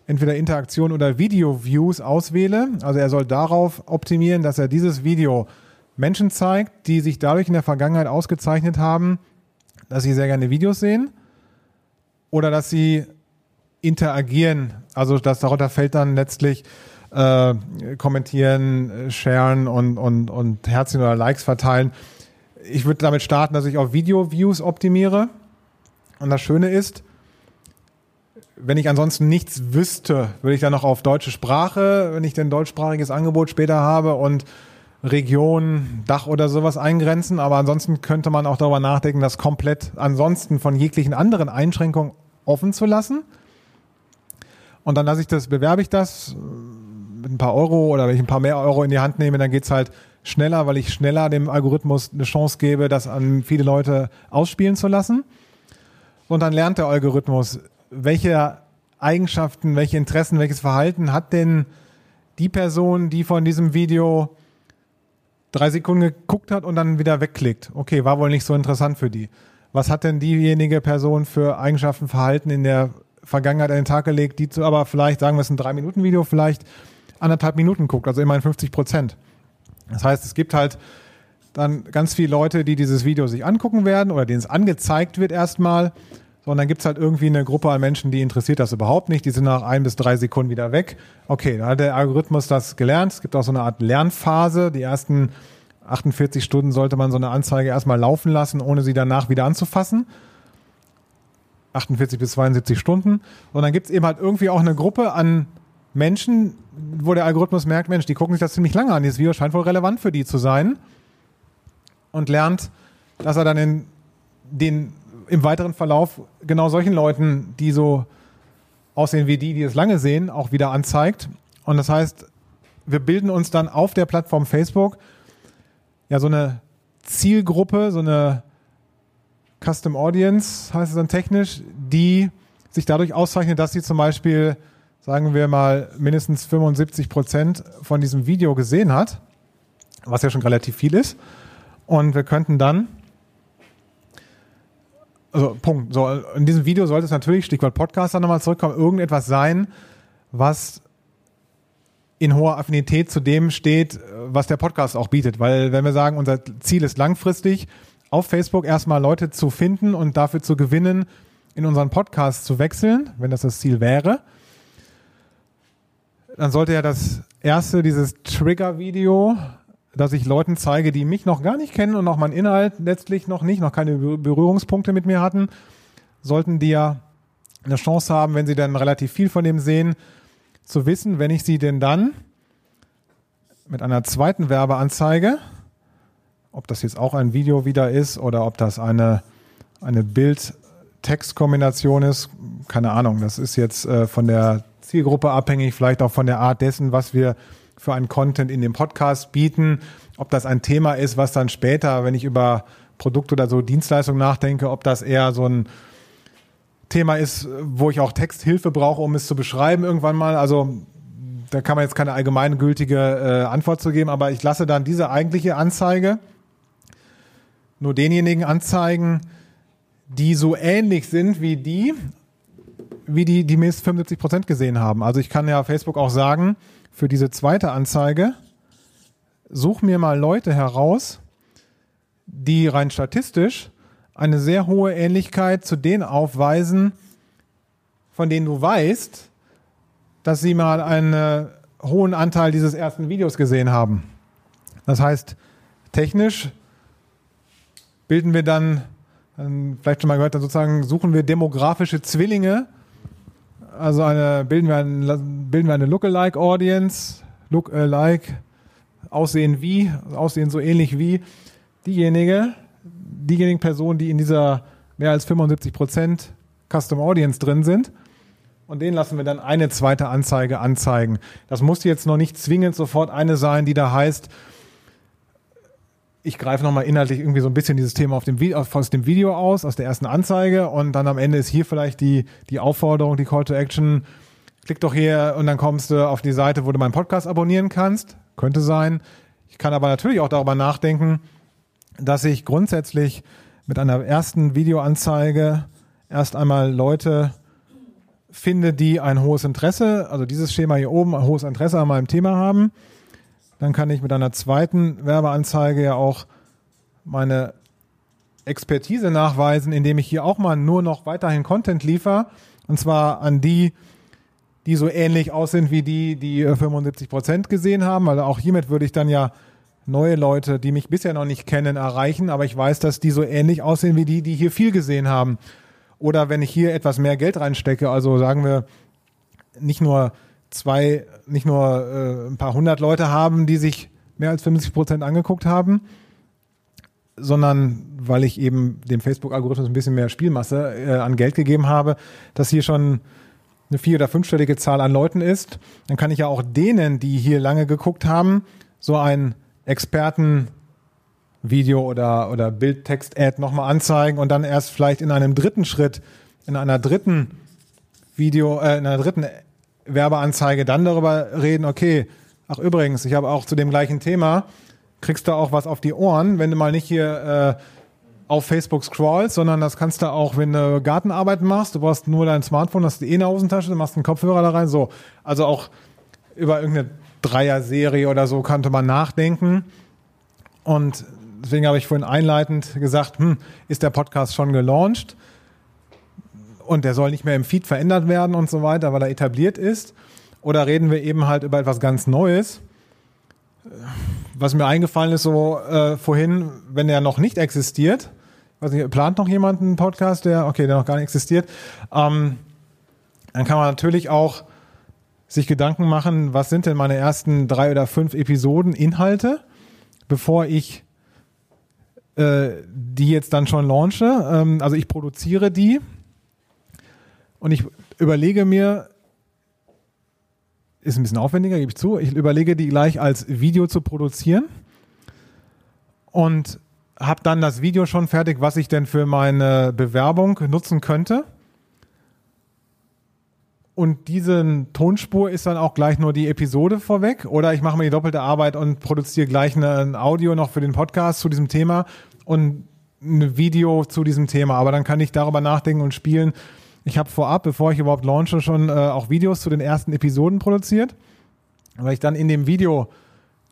entweder Interaktion oder Video-Views auswähle, also er soll darauf optimieren, dass er dieses Video Menschen zeigt, die sich dadurch in der Vergangenheit ausgezeichnet haben, dass sie sehr gerne Videos sehen oder dass sie interagieren. Also das darunter fällt dann letztlich äh, kommentieren, sharen und, und, und Herzchen oder Likes verteilen. Ich würde damit starten, dass ich auf Video-Views optimiere. Und das Schöne ist, wenn ich ansonsten nichts wüsste, würde ich dann noch auf deutsche Sprache, wenn ich denn deutschsprachiges Angebot später habe und Region, Dach oder sowas eingrenzen. Aber ansonsten könnte man auch darüber nachdenken, das komplett ansonsten von jeglichen anderen Einschränkungen offen zu lassen. Und dann lasse ich das, bewerbe ich das mit ein paar Euro oder wenn ich ein paar mehr Euro in die Hand nehme, dann geht's halt schneller, weil ich schneller dem Algorithmus eine Chance gebe, das an viele Leute ausspielen zu lassen. Und dann lernt der Algorithmus, welche Eigenschaften, welche Interessen, welches Verhalten hat denn die Person, die von diesem Video drei Sekunden geguckt hat und dann wieder wegklickt. Okay, war wohl nicht so interessant für die. Was hat denn diejenige Person für Eigenschaften, Verhalten in der Vergangenheit an den Tag gelegt, die zu, aber vielleicht, sagen wir es ein Drei-Minuten-Video, vielleicht anderthalb Minuten guckt, also immerhin 50 Prozent. Das heißt, es gibt halt dann ganz viele Leute, die dieses Video sich angucken werden oder denen es angezeigt wird erstmal. So, und dann gibt's halt irgendwie eine Gruppe an Menschen, die interessiert das überhaupt nicht. Die sind nach ein bis drei Sekunden wieder weg. Okay, dann hat der Algorithmus das gelernt. Es gibt auch so eine Art Lernphase. Die ersten 48 Stunden sollte man so eine Anzeige erstmal laufen lassen, ohne sie danach wieder anzufassen. 48 bis 72 Stunden. Und dann gibt's eben halt irgendwie auch eine Gruppe an Menschen, wo der Algorithmus merkt, Mensch, die gucken sich das ziemlich lange an. Dieses Video scheint wohl relevant für die zu sein. Und lernt, dass er dann in den, im weiteren Verlauf genau solchen Leuten, die so aussehen wie die, die es lange sehen, auch wieder anzeigt. Und das heißt, wir bilden uns dann auf der Plattform Facebook ja so eine Zielgruppe, so eine Custom Audience, heißt es dann technisch, die sich dadurch auszeichnet, dass sie zum Beispiel sagen wir mal, mindestens 75 Prozent von diesem Video gesehen hat, was ja schon relativ viel ist. Und wir könnten dann, also Punkt, so, in diesem Video sollte es natürlich, Stichwort Podcast dann nochmal zurückkommen, irgendetwas sein, was in hoher Affinität zu dem steht, was der Podcast auch bietet. Weil wenn wir sagen, unser Ziel ist langfristig, auf Facebook erstmal Leute zu finden und dafür zu gewinnen, in unseren Podcast zu wechseln, wenn das das Ziel wäre, dann sollte ja das erste, dieses Trigger-Video, dass ich Leuten zeige, die mich noch gar nicht kennen und auch mein Inhalt letztlich noch nicht, noch keine Berührungspunkte mit mir hatten, sollten die ja eine Chance haben, wenn sie dann relativ viel von dem sehen, zu wissen, wenn ich sie denn dann mit einer zweiten Werbeanzeige, ob das jetzt auch ein Video wieder ist oder ob das eine, eine Bild-Text-Kombination ist, keine Ahnung, das ist jetzt äh, von der Zielgruppe abhängig, vielleicht auch von der Art dessen, was wir für einen Content in dem Podcast bieten. Ob das ein Thema ist, was dann später, wenn ich über Produkte oder so Dienstleistungen nachdenke, ob das eher so ein Thema ist, wo ich auch Texthilfe brauche, um es zu beschreiben irgendwann mal. Also da kann man jetzt keine allgemeingültige äh, Antwort zu geben, aber ich lasse dann diese eigentliche Anzeige nur denjenigen anzeigen, die so ähnlich sind wie die, wie die, die mindestens 75 Prozent gesehen haben. Also ich kann ja Facebook auch sagen, für diese zweite Anzeige, such mir mal Leute heraus, die rein statistisch eine sehr hohe Ähnlichkeit zu denen aufweisen, von denen du weißt, dass sie mal einen hohen Anteil dieses ersten Videos gesehen haben. Das heißt, technisch bilden wir dann, vielleicht schon mal gehört, dann sozusagen suchen wir demografische Zwillinge also eine, bilden wir, ein, bilden wir eine Lookalike Audience, Lookalike aussehen wie, aussehen so ähnlich wie diejenige, diejenigen Personen, die in dieser mehr als 75 Prozent Custom Audience drin sind. Und denen lassen wir dann eine zweite Anzeige anzeigen. Das muss jetzt noch nicht zwingend sofort eine sein, die da heißt, ich greife nochmal inhaltlich irgendwie so ein bisschen dieses Thema auf dem, aus dem Video aus, aus der ersten Anzeige und dann am Ende ist hier vielleicht die, die Aufforderung, die Call to Action, klick doch hier und dann kommst du auf die Seite, wo du meinen Podcast abonnieren kannst. Könnte sein. Ich kann aber natürlich auch darüber nachdenken, dass ich grundsätzlich mit einer ersten Videoanzeige erst einmal Leute finde, die ein hohes Interesse, also dieses Schema hier oben, ein hohes Interesse an meinem Thema haben dann kann ich mit einer zweiten Werbeanzeige ja auch meine Expertise nachweisen, indem ich hier auch mal nur noch weiterhin Content liefere. Und zwar an die, die so ähnlich aussehen wie die, die 75 Prozent gesehen haben. Also auch hiermit würde ich dann ja neue Leute, die mich bisher noch nicht kennen, erreichen. Aber ich weiß, dass die so ähnlich aussehen wie die, die hier viel gesehen haben. Oder wenn ich hier etwas mehr Geld reinstecke, also sagen wir nicht nur zwei, nicht nur äh, ein paar hundert Leute haben, die sich mehr als 50 Prozent angeguckt haben, sondern weil ich eben dem Facebook-Algorithmus ein bisschen mehr Spielmasse äh, an Geld gegeben habe, dass hier schon eine vier- oder fünfstellige Zahl an Leuten ist, dann kann ich ja auch denen, die hier lange geguckt haben, so ein Experten-Video oder, oder Bildtext-Ad nochmal anzeigen und dann erst vielleicht in einem dritten Schritt, in einer dritten Video, äh, in einer dritten Werbeanzeige dann darüber reden, okay, ach übrigens, ich habe auch zu dem gleichen Thema, kriegst du auch was auf die Ohren, wenn du mal nicht hier äh, auf Facebook scrollst, sondern das kannst du auch, wenn du Gartenarbeit machst, du brauchst nur dein Smartphone, hast du eh eine Außentasche, du machst einen Kopfhörer da rein, so. Also auch über irgendeine Dreier-Serie oder so könnte man nachdenken. Und deswegen habe ich vorhin einleitend gesagt, hm, ist der Podcast schon gelauncht? Und der soll nicht mehr im Feed verändert werden und so weiter, weil er etabliert ist? Oder reden wir eben halt über etwas ganz Neues? Was mir eingefallen ist so äh, vorhin, wenn er noch nicht existiert, weiß nicht, plant noch jemand einen Podcast, der, okay, der noch gar nicht existiert, ähm, dann kann man natürlich auch sich Gedanken machen, was sind denn meine ersten drei oder fünf Episoden Inhalte, bevor ich äh, die jetzt dann schon launche. Ähm, also ich produziere die, und ich überlege mir, ist ein bisschen aufwendiger, gebe ich zu, ich überlege die gleich als Video zu produzieren und habe dann das Video schon fertig, was ich denn für meine Bewerbung nutzen könnte. Und diese Tonspur ist dann auch gleich nur die Episode vorweg. Oder ich mache mir die doppelte Arbeit und produziere gleich ein Audio noch für den Podcast zu diesem Thema und ein Video zu diesem Thema. Aber dann kann ich darüber nachdenken und spielen, ich habe vorab, bevor ich überhaupt launche, schon äh, auch Videos zu den ersten Episoden produziert, weil ich dann in dem Video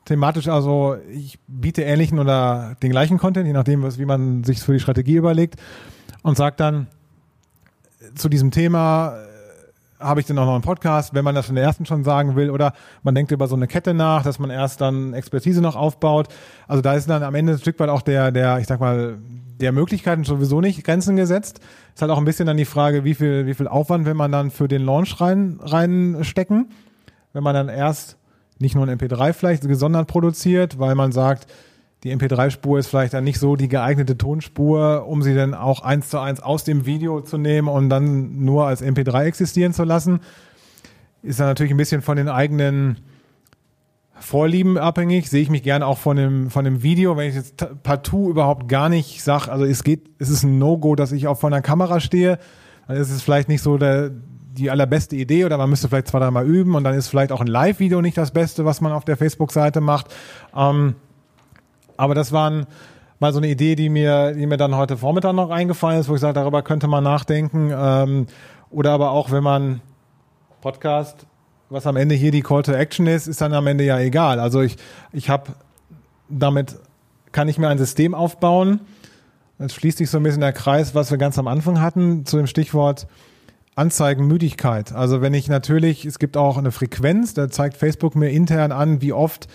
thematisch, also ich biete ähnlichen oder den gleichen Content, je nachdem, was, wie man sich für die Strategie überlegt, und sage dann zu diesem Thema, äh, habe ich denn auch noch einen Podcast, wenn man das in der ersten schon sagen will, oder man denkt über so eine Kette nach, dass man erst dann Expertise noch aufbaut. Also da ist dann am Ende ein Stück weit auch der, der, ich sag mal, der Möglichkeiten sowieso nicht Grenzen gesetzt. Ist halt auch ein bisschen dann die Frage, wie viel, wie viel Aufwand will man dann für den Launch rein, reinstecken. Wenn man dann erst nicht nur ein MP3 vielleicht gesondert produziert, weil man sagt, die MP3-Spur ist vielleicht dann nicht so die geeignete Tonspur, um sie dann auch eins zu eins aus dem Video zu nehmen und dann nur als MP3 existieren zu lassen. Ist dann natürlich ein bisschen von den eigenen Vorlieben abhängig, sehe ich mich gerne auch von dem, von dem Video, wenn ich jetzt partout überhaupt gar nicht sage, also es geht, es ist ein No-Go, dass ich auch vor einer Kamera stehe, dann ist es vielleicht nicht so der, die allerbeste Idee oder man müsste vielleicht zwei, dreimal üben und dann ist vielleicht auch ein Live-Video nicht das Beste, was man auf der Facebook-Seite macht. Ähm, aber das waren mal so eine Idee, die mir, die mir dann heute Vormittag noch eingefallen ist, wo ich sage, darüber könnte man nachdenken. Ähm, oder aber auch, wenn man Podcast was am Ende hier die Call to Action ist, ist dann am Ende ja egal. Also ich, ich habe damit kann ich mir ein System aufbauen. Jetzt schließt sich so ein bisschen der Kreis, was wir ganz am Anfang hatten, zu dem Stichwort Anzeigenmüdigkeit. Also wenn ich natürlich, es gibt auch eine Frequenz, da zeigt Facebook mir intern an, wie oft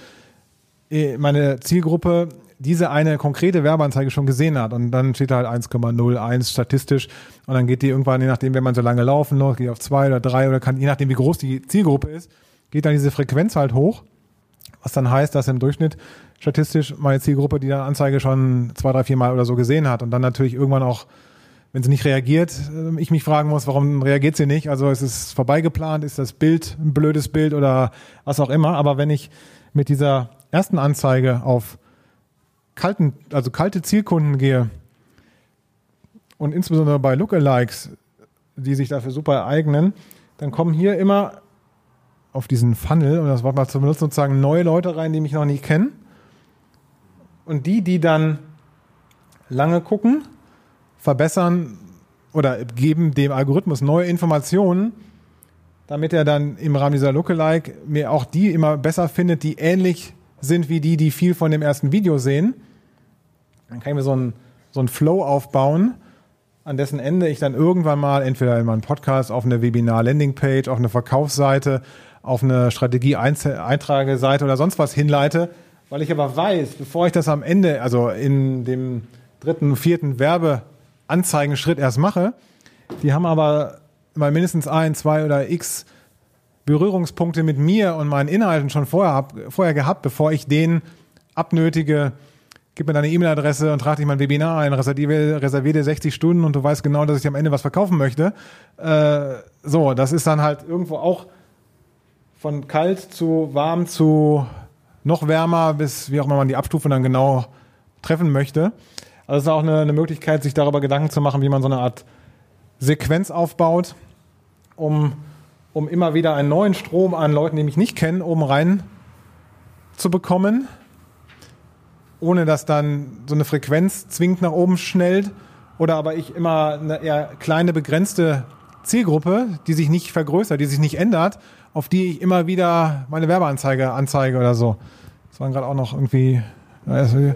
äh, meine Zielgruppe diese eine konkrete Werbeanzeige schon gesehen hat. Und dann steht da halt 1,01 statistisch. Und dann geht die irgendwann, je nachdem, wenn man so lange laufen lässt, geht auf zwei oder drei oder kann, je nachdem, wie groß die Zielgruppe ist, geht dann diese Frequenz halt hoch. Was dann heißt, dass im Durchschnitt statistisch meine Zielgruppe die dann Anzeige schon zwei, drei, vier Mal oder so gesehen hat und dann natürlich irgendwann auch, wenn sie nicht reagiert, äh, ich mich fragen muss, warum reagiert sie nicht? Also ist es vorbeigeplant, ist das Bild ein blödes Bild oder was auch immer. Aber wenn ich mit dieser ersten Anzeige auf kalten, also kalte Zielkunden gehe und insbesondere bei Lookalikes, die sich dafür super eignen, dann kommen hier immer auf diesen Funnel, um das Wort mal zu benutzen, sozusagen neue Leute rein, die mich noch nicht kennen. Und die, die dann lange gucken, verbessern oder geben dem Algorithmus neue Informationen, damit er dann im Rahmen dieser Lookalike mir auch die immer besser findet, die ähnlich sind wie die, die viel von dem ersten Video sehen. Dann kann ich mir so einen, so einen Flow aufbauen, an dessen Ende ich dann irgendwann mal entweder in meinem Podcast, auf eine Webinar-Landingpage, auf eine Verkaufsseite, auf eine Strategie-Eintrageseite oder sonst was hinleite, weil ich aber weiß, bevor ich das am Ende, also in dem dritten, vierten Werbeanzeigenschritt erst mache, die haben aber mal mindestens ein, zwei oder x Berührungspunkte mit mir und meinen Inhalten schon vorher, vorher gehabt, bevor ich den abnötige gib mir deine E-Mail-Adresse und trage dich mein Webinar ein, reserviere dir 60 Stunden und du weißt genau, dass ich am Ende was verkaufen möchte. Äh, so, das ist dann halt irgendwo auch von kalt zu warm zu noch wärmer, bis wie auch immer man die Abstufe dann genau treffen möchte. Also es ist auch eine, eine Möglichkeit, sich darüber Gedanken zu machen, wie man so eine Art Sequenz aufbaut, um, um immer wieder einen neuen Strom an Leuten, die mich nicht kennen, oben rein zu bekommen ohne dass dann so eine Frequenz zwingend nach oben schnellt oder aber ich immer eine eher kleine begrenzte Zielgruppe, die sich nicht vergrößert, die sich nicht ändert, auf die ich immer wieder meine Werbeanzeige anzeige oder so. Das waren gerade auch noch irgendwie. Also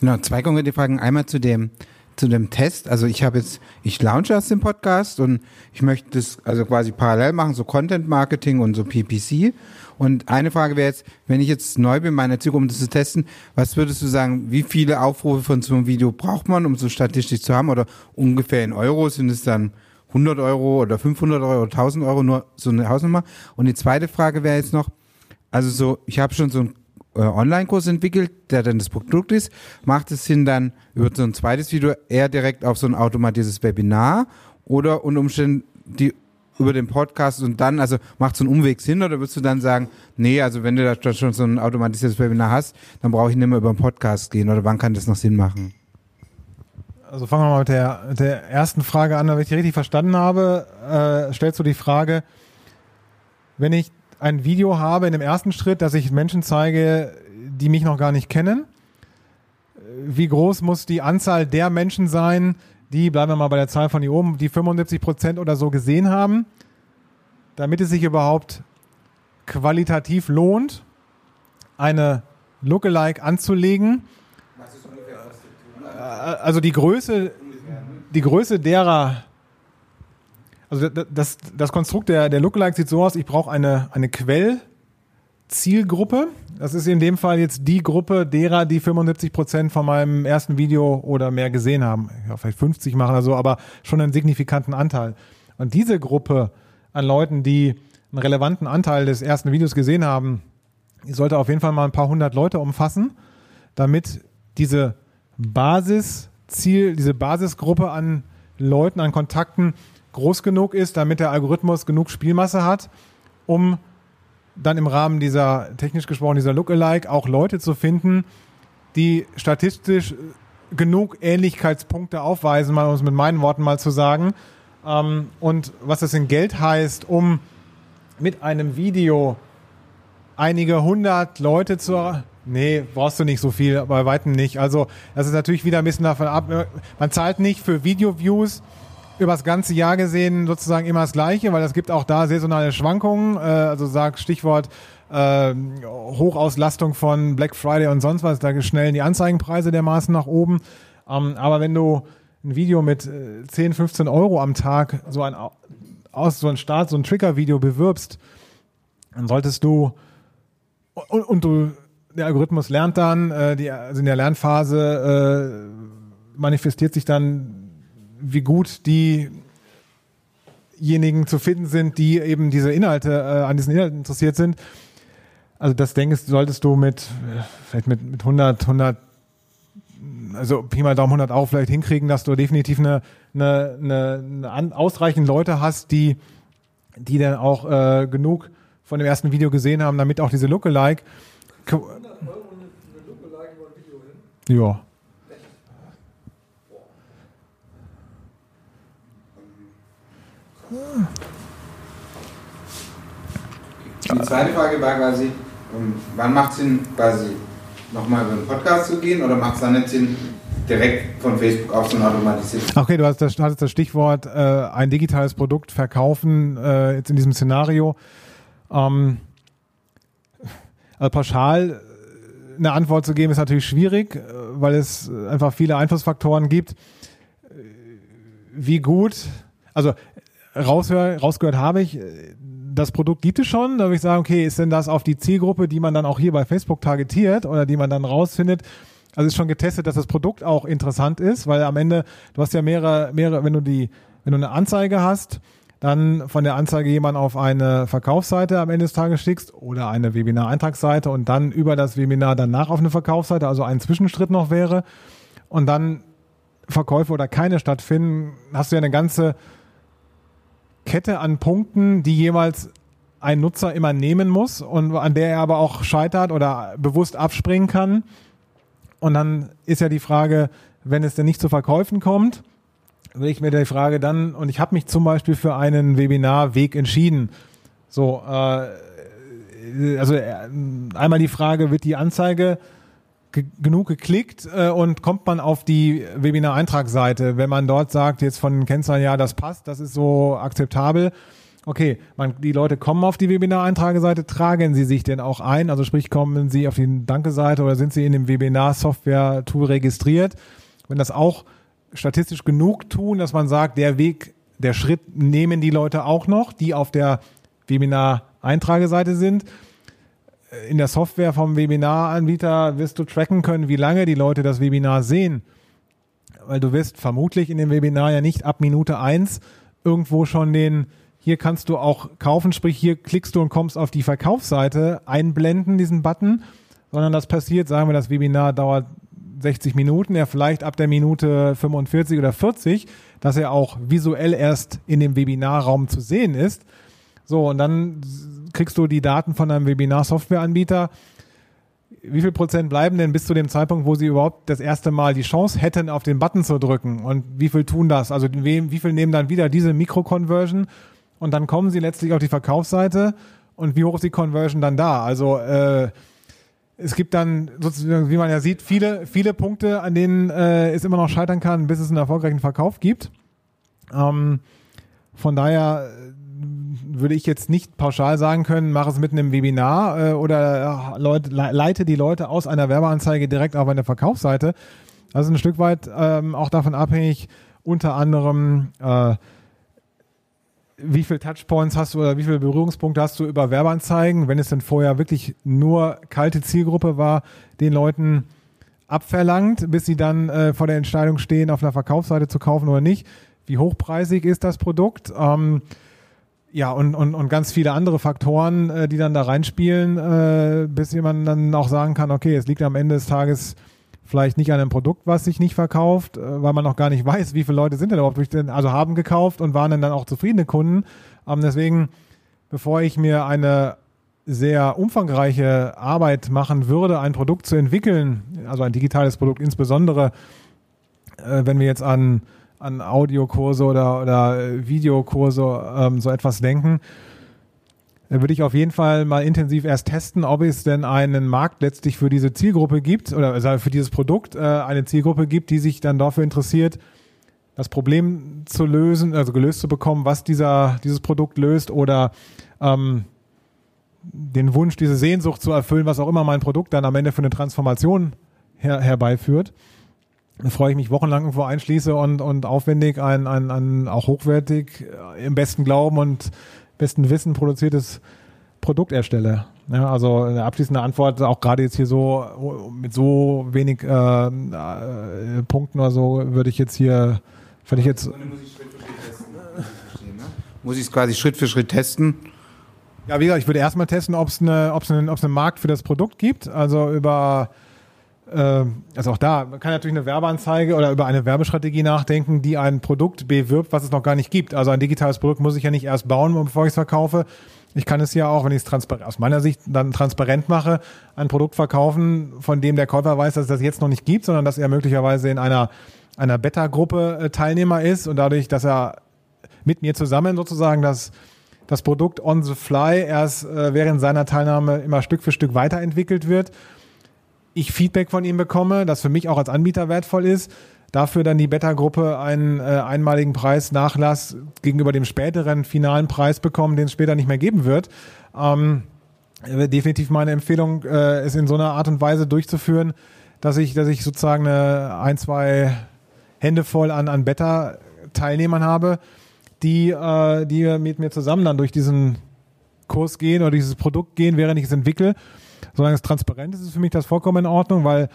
genau, zwei konkrete Fragen. Einmal zu dem zu dem Test. Also ich habe jetzt, ich launche erst den Podcast und ich möchte das also quasi parallel machen, so Content Marketing und so PPC. Und eine Frage wäre jetzt, wenn ich jetzt neu bin, meine Zielgruppe, um das zu testen, was würdest du sagen, wie viele Aufrufe von so einem Video braucht man, um so statistisch zu haben? Oder ungefähr in Euro sind es dann 100 Euro oder 500 Euro oder 1000 Euro, nur so eine Hausnummer? Und die zweite Frage wäre jetzt noch, also so, ich habe schon so äh, Online-Kurs entwickelt, der dann das Produkt ist. Macht es Sinn dann über so ein zweites Video eher direkt auf so ein automatisches Webinar oder unter Umständen die über den Podcast und dann, also macht so einen Umweg Sinn oder würdest du dann sagen, nee, also wenn du da schon so ein automatisches Webinar hast, dann brauche ich nicht mehr über den Podcast gehen oder wann kann das noch Sinn machen? Also fangen wir mal mit der, mit der ersten Frage an, wenn ich die richtig verstanden habe, äh, stellst du die Frage, wenn ich ein Video habe in dem ersten Schritt, dass ich Menschen zeige, die mich noch gar nicht kennen, wie groß muss die Anzahl der Menschen sein, die, bleiben wir mal bei der Zahl von hier oben, die 75 Prozent oder so gesehen haben, damit es sich überhaupt qualitativ lohnt, eine Lookalike anzulegen. Äh, also die Größe, die Größe derer, also das, das Konstrukt der, der Lookalike sieht so aus, ich brauche eine, eine Quell, Zielgruppe. Das ist in dem Fall jetzt die Gruppe derer, die 75 Prozent von meinem ersten Video oder mehr gesehen haben. Ja, vielleicht 50 machen oder so, aber schon einen signifikanten Anteil. Und diese Gruppe an Leuten, die einen relevanten Anteil des ersten Videos gesehen haben, sollte auf jeden Fall mal ein paar hundert Leute umfassen, damit diese Basisziel, diese Basisgruppe an Leuten, an Kontakten groß genug ist, damit der Algorithmus genug Spielmasse hat, um dann im Rahmen dieser, technisch gesprochen, dieser Lookalike auch Leute zu finden, die statistisch genug Ähnlichkeitspunkte aufweisen, mal um es mit meinen Worten mal zu sagen. Ähm, und was das in Geld heißt, um mit einem Video einige hundert Leute zu. Nee, brauchst du nicht so viel, bei weitem nicht. Also, das ist natürlich wieder ein bisschen davon ab. Man zahlt nicht für Video-Views, übers ganze Jahr gesehen sozusagen immer das Gleiche, weil es gibt auch da saisonale Schwankungen. Äh, also sag Stichwort äh, Hochauslastung von Black Friday und sonst was, da schnellen die Anzeigenpreise dermaßen nach oben. Ähm, aber wenn du ein Video mit äh, 10, 15 Euro am Tag, so ein aus so ein Start, so ein Trigger-Video bewirbst, dann solltest du und, und du der Algorithmus lernt dann, äh, die, also in der Lernphase äh, manifestiert sich dann wie gut diejenigen zu finden sind, die eben diese Inhalte, äh, an diesen Inhalten interessiert sind. Also das denkst, solltest du mit, äh, vielleicht mit, mit 100, 100, also Pi mal Daumen 100 auch vielleicht hinkriegen, dass du definitiv eine, eine, eine, eine an, ausreichend Leute hast, die, die dann auch äh, genug von dem ersten Video gesehen haben, damit auch diese Lookalike. Ja. Die zweite Frage war quasi, ähm, wann macht es Sinn, quasi nochmal über einen Podcast zu gehen oder macht es dann nicht Sinn, direkt von Facebook auf so ein automatisiertes? Okay, du hast das, hattest das Stichwort äh, ein digitales Produkt verkaufen äh, jetzt in diesem Szenario. Ähm, also pauschal äh, eine Antwort zu geben ist natürlich schwierig, äh, weil es einfach viele Einflussfaktoren gibt. Äh, Wie gut, also rausgehört habe ich, das Produkt gibt es schon. Da würde ich sagen, okay, ist denn das auf die Zielgruppe, die man dann auch hier bei Facebook targetiert oder die man dann rausfindet? Also ist schon getestet, dass das Produkt auch interessant ist, weil am Ende, du hast ja mehrere, mehrere, wenn du die, wenn du eine Anzeige hast, dann von der Anzeige jemand auf eine Verkaufsseite am Ende des Tages schickst oder eine Webinar-Eintragsseite und dann über das Webinar danach auf eine Verkaufsseite, also ein Zwischenschritt noch wäre und dann Verkäufe oder keine stattfinden, hast du ja eine ganze Kette an Punkten, die jeweils ein Nutzer immer nehmen muss und an der er aber auch scheitert oder bewusst abspringen kann. Und dann ist ja die Frage, wenn es denn nicht zu Verkäufen kommt, will ich mir die Frage dann, und ich habe mich zum Beispiel für einen Webinarweg entschieden. So, äh, also äh, einmal die Frage, wird die Anzeige ge genug geklickt äh, und kommt man auf die Webinar-Eintragsseite, wenn man dort sagt, jetzt von Kennzahlen, ja, das passt, das ist so akzeptabel. Okay, man, die Leute kommen auf die Webinar-Eintrageseite, tragen sie sich denn auch ein? Also sprich, kommen sie auf die Danke-Seite oder sind sie in dem Webinar-Software-Tool registriert? Wenn das auch statistisch genug tun, dass man sagt, der Weg, der Schritt nehmen die Leute auch noch, die auf der Webinar-Eintrageseite sind. In der Software vom Webinaranbieter wirst du tracken können, wie lange die Leute das Webinar sehen. Weil du wirst vermutlich in dem Webinar ja nicht ab Minute eins irgendwo schon den, hier kannst du auch kaufen, sprich hier klickst du und kommst auf die Verkaufsseite, einblenden, diesen Button, sondern das passiert, sagen wir, das Webinar dauert 60 Minuten, er vielleicht ab der Minute 45 oder 40, dass er auch visuell erst in dem Webinarraum zu sehen ist. So, und dann kriegst du die Daten von einem Webinar-Softwareanbieter. Wie viel Prozent bleiben denn bis zu dem Zeitpunkt, wo sie überhaupt das erste Mal die Chance hätten, auf den Button zu drücken? Und wie viel tun das? Also wie viel nehmen dann wieder diese Mikro-Conversion? Und dann kommen sie letztlich auf die Verkaufsseite. Und wie hoch ist die Conversion dann da? Also äh, es gibt dann sozusagen, wie man ja sieht, viele, viele Punkte, an denen äh, es immer noch scheitern kann, bis es einen erfolgreichen Verkauf gibt. Ähm, von daher würde ich jetzt nicht pauschal sagen können, mach es mitten im Webinar äh, oder äh, Leute, le leite die Leute aus einer Werbeanzeige direkt auf eine Verkaufsseite. Ist ein Stück weit ähm, auch davon abhängig, unter anderem, äh, wie viel Touchpoints hast du oder wie viele Berührungspunkte hast du über Werbeanzeigen, wenn es denn vorher wirklich nur kalte Zielgruppe war, den Leuten abverlangt, bis sie dann äh, vor der Entscheidung stehen, auf einer Verkaufsseite zu kaufen oder nicht. Wie hochpreisig ist das Produkt? Ähm, ja, und, und, und ganz viele andere Faktoren, äh, die dann da reinspielen, äh, bis jemand dann auch sagen kann, okay, es liegt am Ende des Tages vielleicht nicht an einem Produkt, was sich nicht verkauft, äh, weil man noch gar nicht *laughs* weiß, wie viele Leute sind denn überhaupt durch den, also haben gekauft und waren dann auch zufriedene Kunden. Ähm, deswegen, bevor ich mir eine sehr umfangreiche Arbeit machen würde, ein Produkt zu entwickeln, also ein digitales Produkt insbesondere, äh, wenn wir jetzt an, an Audiokurse oder, oder Videokurse ähm, so etwas denken, dann würde ich auf jeden Fall mal intensiv erst testen, ob es denn einen Markt letztlich für diese Zielgruppe gibt oder also für dieses Produkt äh, eine Zielgruppe gibt, die sich dann dafür interessiert, das Problem zu lösen, also gelöst zu bekommen, was dieser, dieses Produkt löst oder ähm, den Wunsch, diese Sehnsucht zu erfüllen, was auch immer mein Produkt dann am Ende für eine Transformation her, herbeiführt. Freue ich mich wochenlang irgendwo einschließe und, und aufwendig ein, ein, ein auch hochwertig äh, im besten Glauben und besten Wissen produziertes Produkt erstelle. Ja, also eine abschließende Antwort, auch gerade jetzt hier so mit so wenig äh, äh, Punkten oder so, würde ich jetzt hier, würde ich jetzt. Muss ich es quasi Schritt für Schritt testen Ja, wie gesagt, ich würde erstmal testen, ob es eine, ob's einen, ob's einen Markt für das Produkt gibt. Also über, also auch da, man kann natürlich eine Werbeanzeige oder über eine Werbestrategie nachdenken, die ein Produkt bewirbt, was es noch gar nicht gibt. Also ein digitales Produkt muss ich ja nicht erst bauen, bevor ich es verkaufe. Ich kann es ja auch, wenn ich es aus meiner Sicht dann transparent mache, ein Produkt verkaufen, von dem der Käufer weiß, dass es das jetzt noch nicht gibt, sondern dass er möglicherweise in einer, einer Beta-Gruppe äh, Teilnehmer ist und dadurch, dass er mit mir zusammen sozusagen das das Produkt on the fly erst äh, während seiner Teilnahme immer Stück für Stück weiterentwickelt wird. Ich Feedback von ihm bekomme, das für mich auch als Anbieter wertvoll ist. Dafür dann die Beta-Gruppe einen äh, einmaligen Preisnachlass gegenüber dem späteren finalen Preis bekommen, den es später nicht mehr geben wird. Ähm, äh, definitiv meine Empfehlung, äh, es in so einer Art und Weise durchzuführen, dass ich, dass ich sozusagen eine ein, zwei Hände voll an, an Beta-Teilnehmern habe, die, äh, die mit mir zusammen dann durch diesen Kurs gehen oder dieses Produkt gehen, während ich es entwickle. Solange es transparent ist, ist für mich das vollkommen in Ordnung, weil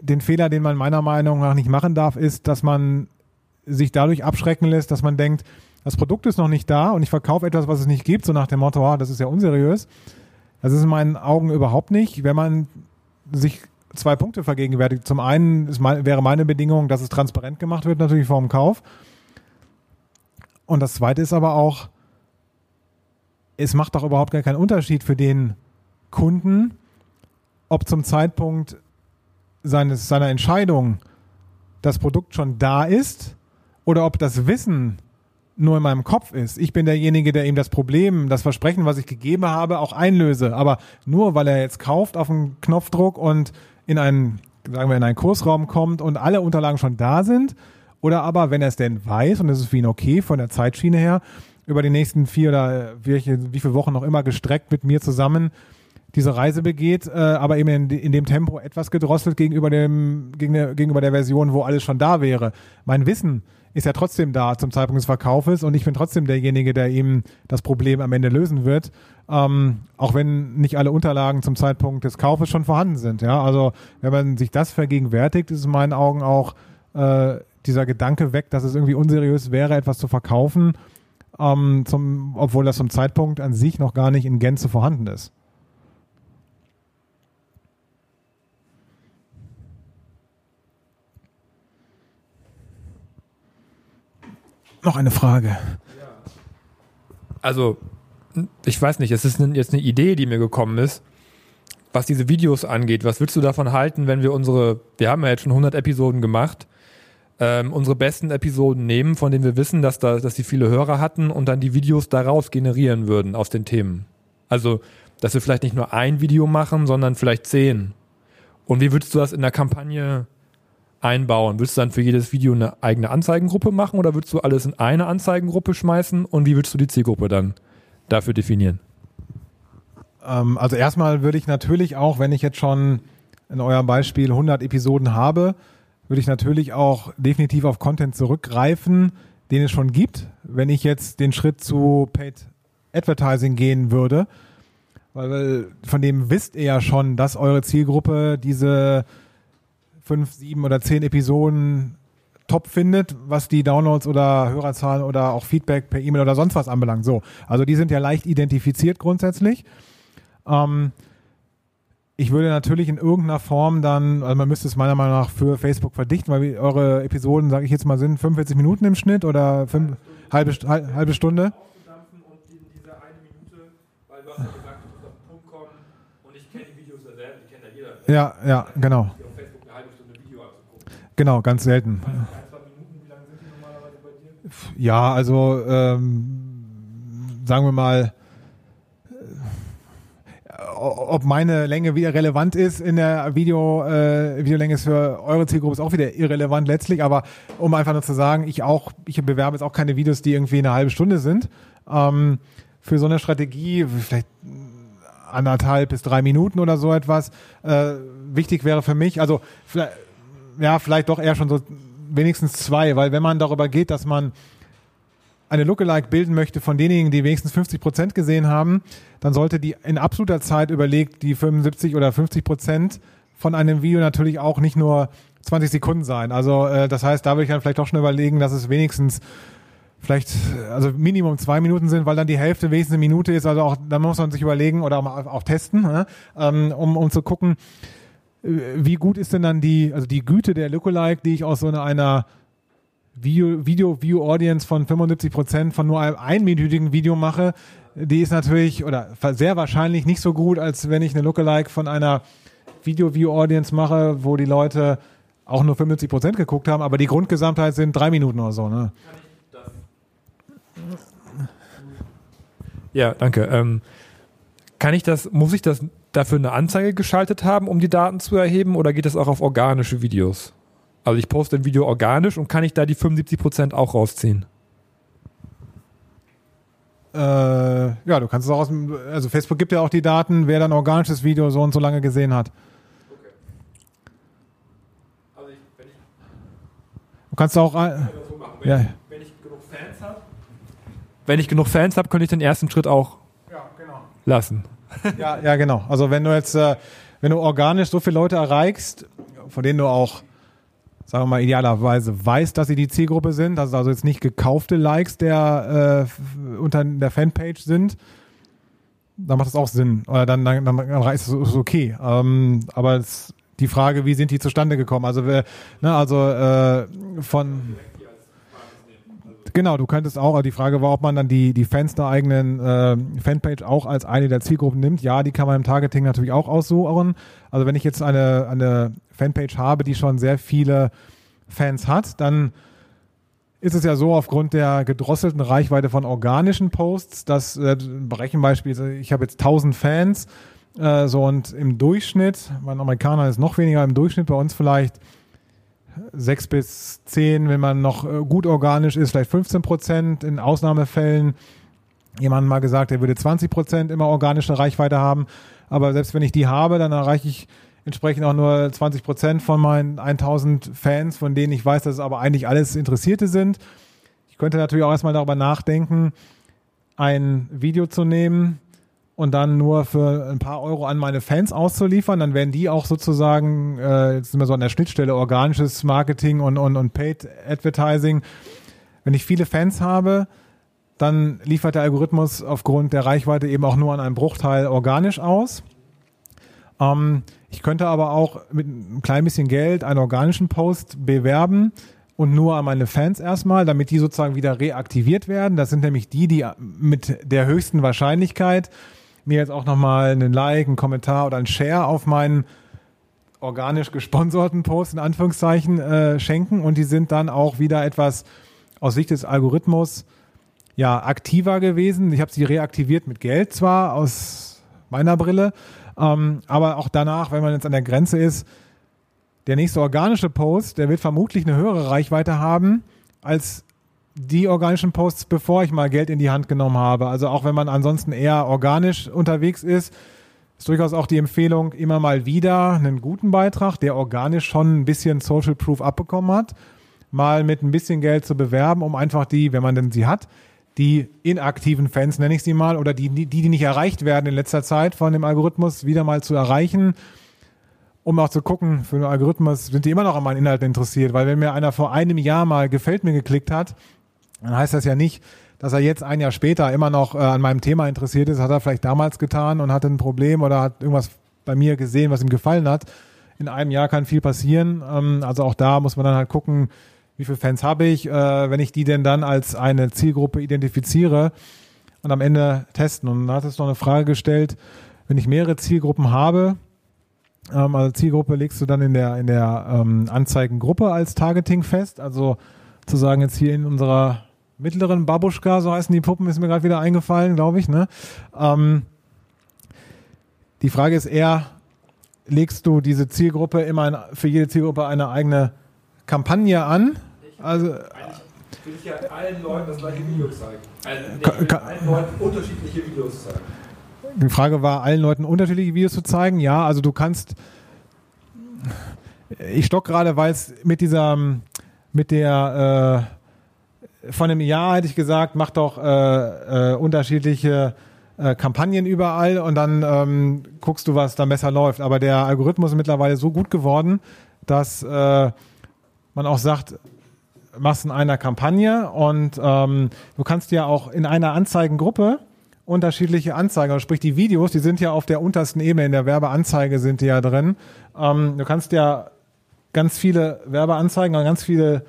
den Fehler, den man meiner Meinung nach nicht machen darf, ist, dass man sich dadurch abschrecken lässt, dass man denkt, das Produkt ist noch nicht da und ich verkaufe etwas, was es nicht gibt, so nach dem Motto, ah, das ist ja unseriös. Das ist in meinen Augen überhaupt nicht. Wenn man sich zwei Punkte vergegenwärtigt. Zum einen mein, wäre meine Bedingung, dass es transparent gemacht wird, natürlich vor dem Kauf. Und das zweite ist aber auch, es macht doch überhaupt gar keinen Unterschied für den Kunden, ob zum Zeitpunkt seines, seiner Entscheidung das Produkt schon da ist oder ob das Wissen nur in meinem Kopf ist. Ich bin derjenige, der ihm das Problem, das Versprechen, was ich gegeben habe, auch einlöse. Aber nur weil er jetzt kauft auf einen Knopfdruck und in einen, sagen wir, in einen Kursraum kommt und alle Unterlagen schon da sind, oder aber, wenn er es denn weiß, und es ist für ihn okay von der Zeitschiene her, über die nächsten vier oder welche, wie viele Wochen noch immer gestreckt mit mir zusammen diese Reise begeht, äh, aber eben in, in, dem Tempo etwas gedrosselt gegenüber, dem, gegenüber der Version, wo alles schon da wäre. Mein Wissen ist ja trotzdem da zum Zeitpunkt des Verkaufes und ich bin trotzdem derjenige, der ihm das Problem am Ende lösen wird, ähm, auch wenn nicht alle Unterlagen zum Zeitpunkt des Kaufes schon vorhanden sind. Ja, also wenn man sich das vergegenwärtigt, ist es in meinen Augen auch äh, dieser Gedanke weg, dass es irgendwie unseriös wäre, etwas zu verkaufen, ähm, zum, obwohl das zum Zeitpunkt an sich noch gar nicht in Gänze vorhanden ist. Noch eine Frage. Also, ich weiß nicht, es ist jetzt eine Idee, die mir gekommen ist, was diese Videos angeht. Was würdest du davon halten, wenn wir unsere, wir haben ja jetzt schon 100 Episoden gemacht, ähm, unsere besten Episoden nehmen, von denen wir wissen, dass, da, dass sie viele Hörer hatten und dann die Videos daraus generieren würden aus den Themen. Also, dass wir vielleicht nicht nur ein Video machen, sondern vielleicht zehn. Und wie würdest du das in der Kampagne einbauen? Würdest du dann für jedes Video eine eigene Anzeigengruppe machen oder würdest du alles in eine Anzeigengruppe schmeißen? Und wie würdest du die Zielgruppe dann dafür definieren? Ähm, also erstmal würde ich natürlich auch, wenn ich jetzt schon in eurem Beispiel 100 Episoden habe, würde ich natürlich auch definitiv auf Content zurückgreifen, den es schon gibt. Wenn ich jetzt den Schritt zu Paid Advertising gehen würde, weil von dem wisst ihr ja schon, dass eure Zielgruppe diese fünf, sieben oder zehn Episoden top findet, was die Downloads oder Hörerzahlen oder auch Feedback per E-Mail oder sonst was anbelangt. So, also die sind ja leicht identifiziert grundsätzlich. Ähm, ich würde natürlich in irgendeiner Form dann, also man müsste es meiner Meinung nach für Facebook verdichten, weil eure Episoden, sage ich jetzt mal, sind 45 Minuten im Schnitt oder fünf, halbe, halbe, halbe Stunde. Ja, ja, genau. Genau, ganz selten. Ja, also ähm, sagen wir mal ob meine Länge wieder relevant ist in der Video, äh, Videolänge ist für eure Zielgruppe ist auch wieder irrelevant letztlich, aber um einfach nur zu sagen, ich auch, ich bewerbe jetzt auch keine Videos, die irgendwie eine halbe Stunde sind. Ähm, für so eine Strategie, vielleicht anderthalb bis drei Minuten oder so etwas. Äh, wichtig wäre für mich, also vielleicht, ja, vielleicht doch eher schon so wenigstens zwei, weil wenn man darüber geht, dass man eine Lookalike bilden möchte von denjenigen, die wenigstens 50 Prozent gesehen haben, dann sollte die in absoluter Zeit überlegt, die 75 oder 50 Prozent von einem Video natürlich auch nicht nur 20 Sekunden sein. Also äh, das heißt, da würde ich dann vielleicht auch schon überlegen, dass es wenigstens vielleicht, also Minimum zwei Minuten sind, weil dann die Hälfte wenigstens eine Minute ist. Also auch, da muss man sich überlegen oder auch, auch testen, ne? ähm, um, um zu gucken, wie gut ist denn dann die, also die Güte der Lookalike, die ich aus so einer, einer Video, Video View Audience von 75 Prozent von nur einem einminütigen Video mache, die ist natürlich oder sehr wahrscheinlich nicht so gut, als wenn ich eine Lookalike von einer Video View Audience mache, wo die Leute auch nur 75 Prozent geguckt haben, aber die Grundgesamtheit sind drei Minuten oder so. Ne? Ja, danke. Ähm, kann ich das, muss ich das dafür eine Anzeige geschaltet haben, um die Daten zu erheben, oder geht das auch auf organische Videos? Also ich poste ein Video organisch und kann ich da die 75% auch rausziehen? Äh, ja, du kannst es auch aus dem, also Facebook gibt ja auch die Daten, wer dann organisches Video so und so lange gesehen hat. Also ich, wenn ich Du kannst auch, äh, so machen, wenn, Ja. ich, wenn ich genug Fans habe, wenn ich genug Fans habe, könnte ich den ersten Schritt auch lassen. Ja, ja, genau. Also wenn du jetzt, äh, wenn du organisch so viele Leute erreichst, von denen du auch, sagen wir mal, idealerweise weißt, dass sie die Zielgruppe sind, dass es also jetzt nicht gekaufte Likes der äh, unter der Fanpage sind, dann macht das auch Sinn. Oder dann, dann, dann ist es okay. Ähm, aber es, die Frage, wie sind die zustande gekommen? Also, wer- ne, also äh, von Genau, du könntest auch, die Frage war, ob man dann die, die Fans der eigenen äh, Fanpage auch als eine der Zielgruppen nimmt. Ja, die kann man im Targeting natürlich auch aussuchen. Also wenn ich jetzt eine, eine Fanpage habe, die schon sehr viele Fans hat, dann ist es ja so aufgrund der gedrosselten Reichweite von organischen Posts, dass äh, Rechenbeispiel, ich habe jetzt 1000 Fans, äh, so und im Durchschnitt, mein Amerikaner ist noch weniger, im Durchschnitt bei uns vielleicht sechs bis zehn, wenn man noch äh, gut organisch ist, vielleicht 15 Prozent. In Ausnahmefällen jemand mal gesagt, er würde 20 Prozent immer organische Reichweite haben. Aber selbst wenn ich die habe, dann erreiche ich entsprechend auch nur 20 Prozent von meinen 1000 Fans, von denen ich weiß, dass es aber eigentlich alles Interessierte sind. Ich könnte natürlich auch erstmal darüber nachdenken, ein Video zu nehmen und dann nur für ein paar Euro an meine Fans auszuliefern. Dann werden die auch sozusagen, äh, jetzt sind wir so an der Schnittstelle, organisches Marketing und, und, und Paid Advertising. Wenn ich viele Fans habe, dann liefert der Algorithmus aufgrund der Reichweite eben auch nur an einem Bruchteil organisch aus. Ähm, ich könnte aber auch mit ein klein bisschen Geld einen organischen Post bewerben und nur an meine Fans erstmal, damit die sozusagen wieder reaktiviert werden. Das sind nämlich die, die mit der höchsten Wahrscheinlichkeit mir jetzt auch nochmal einen Like, einen Kommentar oder einen Share auf meinen organisch gesponserten Post in Anführungszeichen äh, schenken und die sind dann auch wieder etwas aus Sicht des Algorithmus ja aktiver gewesen. Ich habe sie reaktiviert mit Geld zwar aus meiner Brille, ähm, aber auch danach, wenn man jetzt an der Grenze ist, der nächste organische Post, der wird vermutlich eine höhere Reichweite haben als die organischen Posts, bevor ich mal Geld in die Hand genommen habe. Also auch wenn man ansonsten eher organisch unterwegs ist, ist durchaus auch die Empfehlung, immer mal wieder einen guten Beitrag, der organisch schon ein bisschen Social Proof abbekommen hat, mal mit ein bisschen Geld zu bewerben, um einfach die, wenn man denn sie hat, die inaktiven Fans, nenne ich sie mal, oder die, die, die nicht erreicht werden in letzter Zeit von dem Algorithmus, wieder mal zu erreichen, um auch zu gucken, für den Algorithmus sind die immer noch an meinen Inhalten interessiert, weil wenn mir einer vor einem Jahr mal gefällt mir geklickt hat, dann heißt das ja nicht, dass er jetzt ein Jahr später immer noch äh, an meinem Thema interessiert ist, hat er vielleicht damals getan und hatte ein Problem oder hat irgendwas bei mir gesehen, was ihm gefallen hat. In einem Jahr kann viel passieren. Ähm, also auch da muss man dann halt gucken, wie viele Fans habe ich, äh, wenn ich die denn dann als eine Zielgruppe identifiziere und am Ende testen. Und da hat es noch eine Frage gestellt, wenn ich mehrere Zielgruppen habe, ähm, also Zielgruppe legst du dann in der, in der ähm, Anzeigengruppe als Targeting fest, also zu sagen jetzt hier in unserer mittleren Babuschka, so heißen die Puppen, ist mir gerade wieder eingefallen, glaube ich. Ne? Ähm, die Frage ist eher, legst du diese Zielgruppe immer ein, für jede Zielgruppe eine eigene Kampagne an? Also Will ich ja allen Leuten das gleiche Video zeigen. Also, nee, Ka- ich will ka- allen Leuten unterschiedliche Videos zeigen. die Frage war, allen Leuten unterschiedliche Videos zu zeigen. Ja, also du kannst. Ich stock gerade, weil es mit dieser, mit der äh, von einem Jahr hätte ich gesagt, mach doch äh, äh, unterschiedliche äh, Kampagnen überall und dann ähm, guckst du, was da besser läuft. Aber der Algorithmus ist mittlerweile so gut geworden, dass äh, man auch sagt, machst in einer Kampagne und ähm, du kannst ja auch in einer Anzeigengruppe unterschiedliche Anzeigen, also sprich die Videos, die sind ja auf der untersten Ebene, in der Werbeanzeige sind die ja drin. Ähm, du kannst ja ganz viele Werbeanzeigen und ganz viele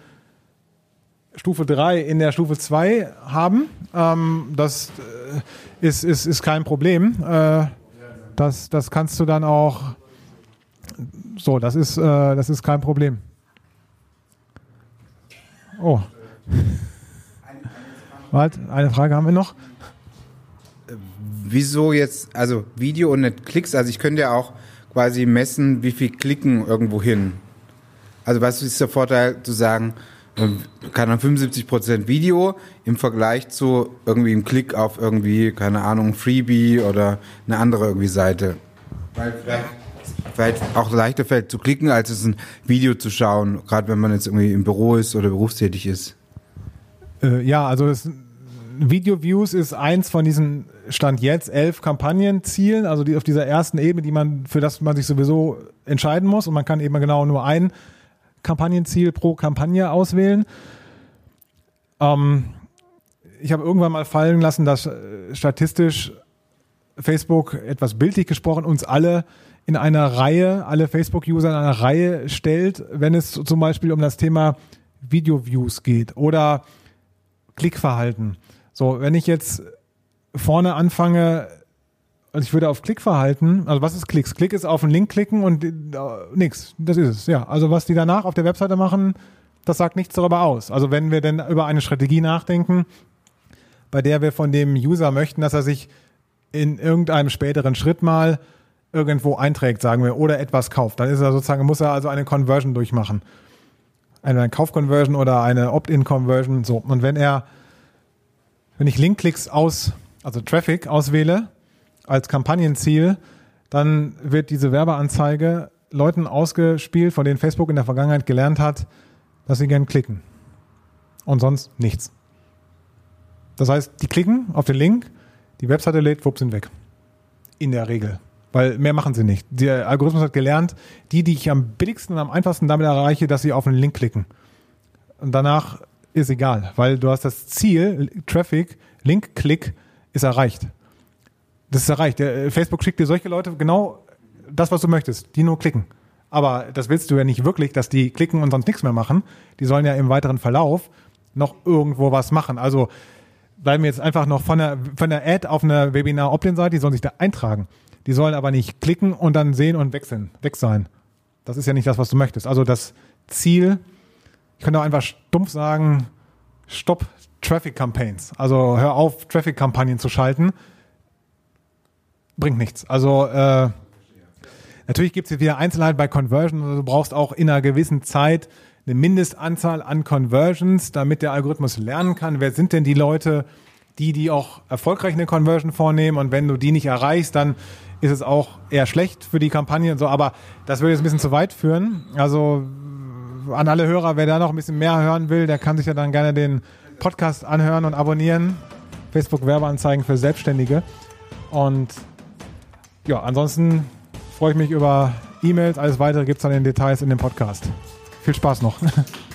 Stufe 3 in der Stufe 2 haben. Ähm, das äh, ist, ist, ist kein Problem. Äh, das, das kannst du dann auch so, das ist, äh, das ist kein Problem. Oh. Warte, eine Frage haben wir noch. Wieso jetzt, also Video und nicht Klicks? Also ich könnte ja auch quasi messen, wie viel klicken irgendwo hin. Also was ist der Vorteil zu sagen, keine Ahnung, 75% Video im Vergleich zu irgendwie einem Klick auf irgendwie, keine Ahnung, Freebie oder eine andere irgendwie Seite. Weil vielleicht, vielleicht auch leichter fällt zu klicken, als es ein Video zu schauen, gerade wenn man jetzt irgendwie im Büro ist oder berufstätig ist. Äh, ja, also es, Video Views ist eins von diesen Stand jetzt elf Kampagnenzielen, also die auf dieser ersten Ebene, die man, für das man sich sowieso entscheiden muss und man kann eben genau nur ein Kampagnenziel pro Kampagne auswählen. Ähm, ich habe irgendwann mal fallen lassen, dass äh, statistisch Facebook etwas bildlich gesprochen uns alle in einer Reihe, alle Facebook-User in einer Reihe stellt, wenn es zum Beispiel um das Thema Video-Views geht oder Klickverhalten. So, wenn ich jetzt vorne anfange, also ich würde auf Klickverhalten, also was ist Klicks? Klick ist auf einen Link klicken und äh, nix, das ist es, ja. Also was die danach auf der Webseite machen, das sagt nichts darüber aus. Also wenn wir denn über eine Strategie nachdenken, bei der wir von dem User möchten, dass er sich in irgendeinem späteren Schritt mal irgendwo einträgt, sagen wir, oder etwas kauft, dann ist er sozusagen, muss er also eine Conversion durchmachen. Eine Kaufconversion oder eine Opt-in-Conversion, so. Und wenn er, wenn ich Linkklicks aus, also Traffic auswähle, als Kampagnenziel, dann wird diese Werbeanzeige Leuten ausgespielt, von denen Facebook in der Vergangenheit gelernt hat, dass sie gern klicken. Und sonst nichts. Das heißt, die klicken auf den Link, die Webseite lädt, wupp, sind weg. In der Regel. Weil mehr machen sie nicht. Der Algorithmus hat gelernt, die, die ich am billigsten und am einfachsten damit erreiche, dass sie auf einen Link klicken. Und danach ist egal, weil du hast das Ziel, Traffic, Link-Klick ist erreicht. Das ist erreicht. Der, Facebook schickt dir solche Leute genau das, was du möchtest, die nur klicken. Aber das willst du ja nicht wirklich, dass die klicken und sonst nichts mehr machen. Die sollen ja im weiteren Verlauf noch irgendwo was machen. Also bleiben wir jetzt einfach noch von der, von der Ad auf einer Webinar-Opt-in-Seite, die sollen sich da eintragen. Die sollen aber nicht klicken und dann sehen und wechseln, weg sein. Das ist ja nicht das, was du möchtest. Also das Ziel, ich könnte auch einfach stumpf sagen, stopp Traffic Campaigns. Also hör auf, Traffic-Kampagnen zu schalten bringt nichts. Also äh, natürlich gibt es wieder Einzelheiten bei Conversion. Also du brauchst auch in einer gewissen Zeit eine Mindestanzahl an Conversions, damit der Algorithmus lernen kann, wer sind denn die Leute, die, die auch erfolgreich eine Conversion vornehmen. Und wenn du die nicht erreichst, dann ist es auch eher schlecht für die Kampagne und so. Aber das würde jetzt ein bisschen zu weit führen. Also an alle Hörer, wer da noch ein bisschen mehr hören will, der kann sich ja dann gerne den Podcast anhören und abonnieren. Facebook Werbeanzeigen für Selbstständige. Und ja, ansonsten freue ich mich über E-Mails. Alles weitere gibt es dann in Details in dem Podcast. Viel Spaß noch. *laughs*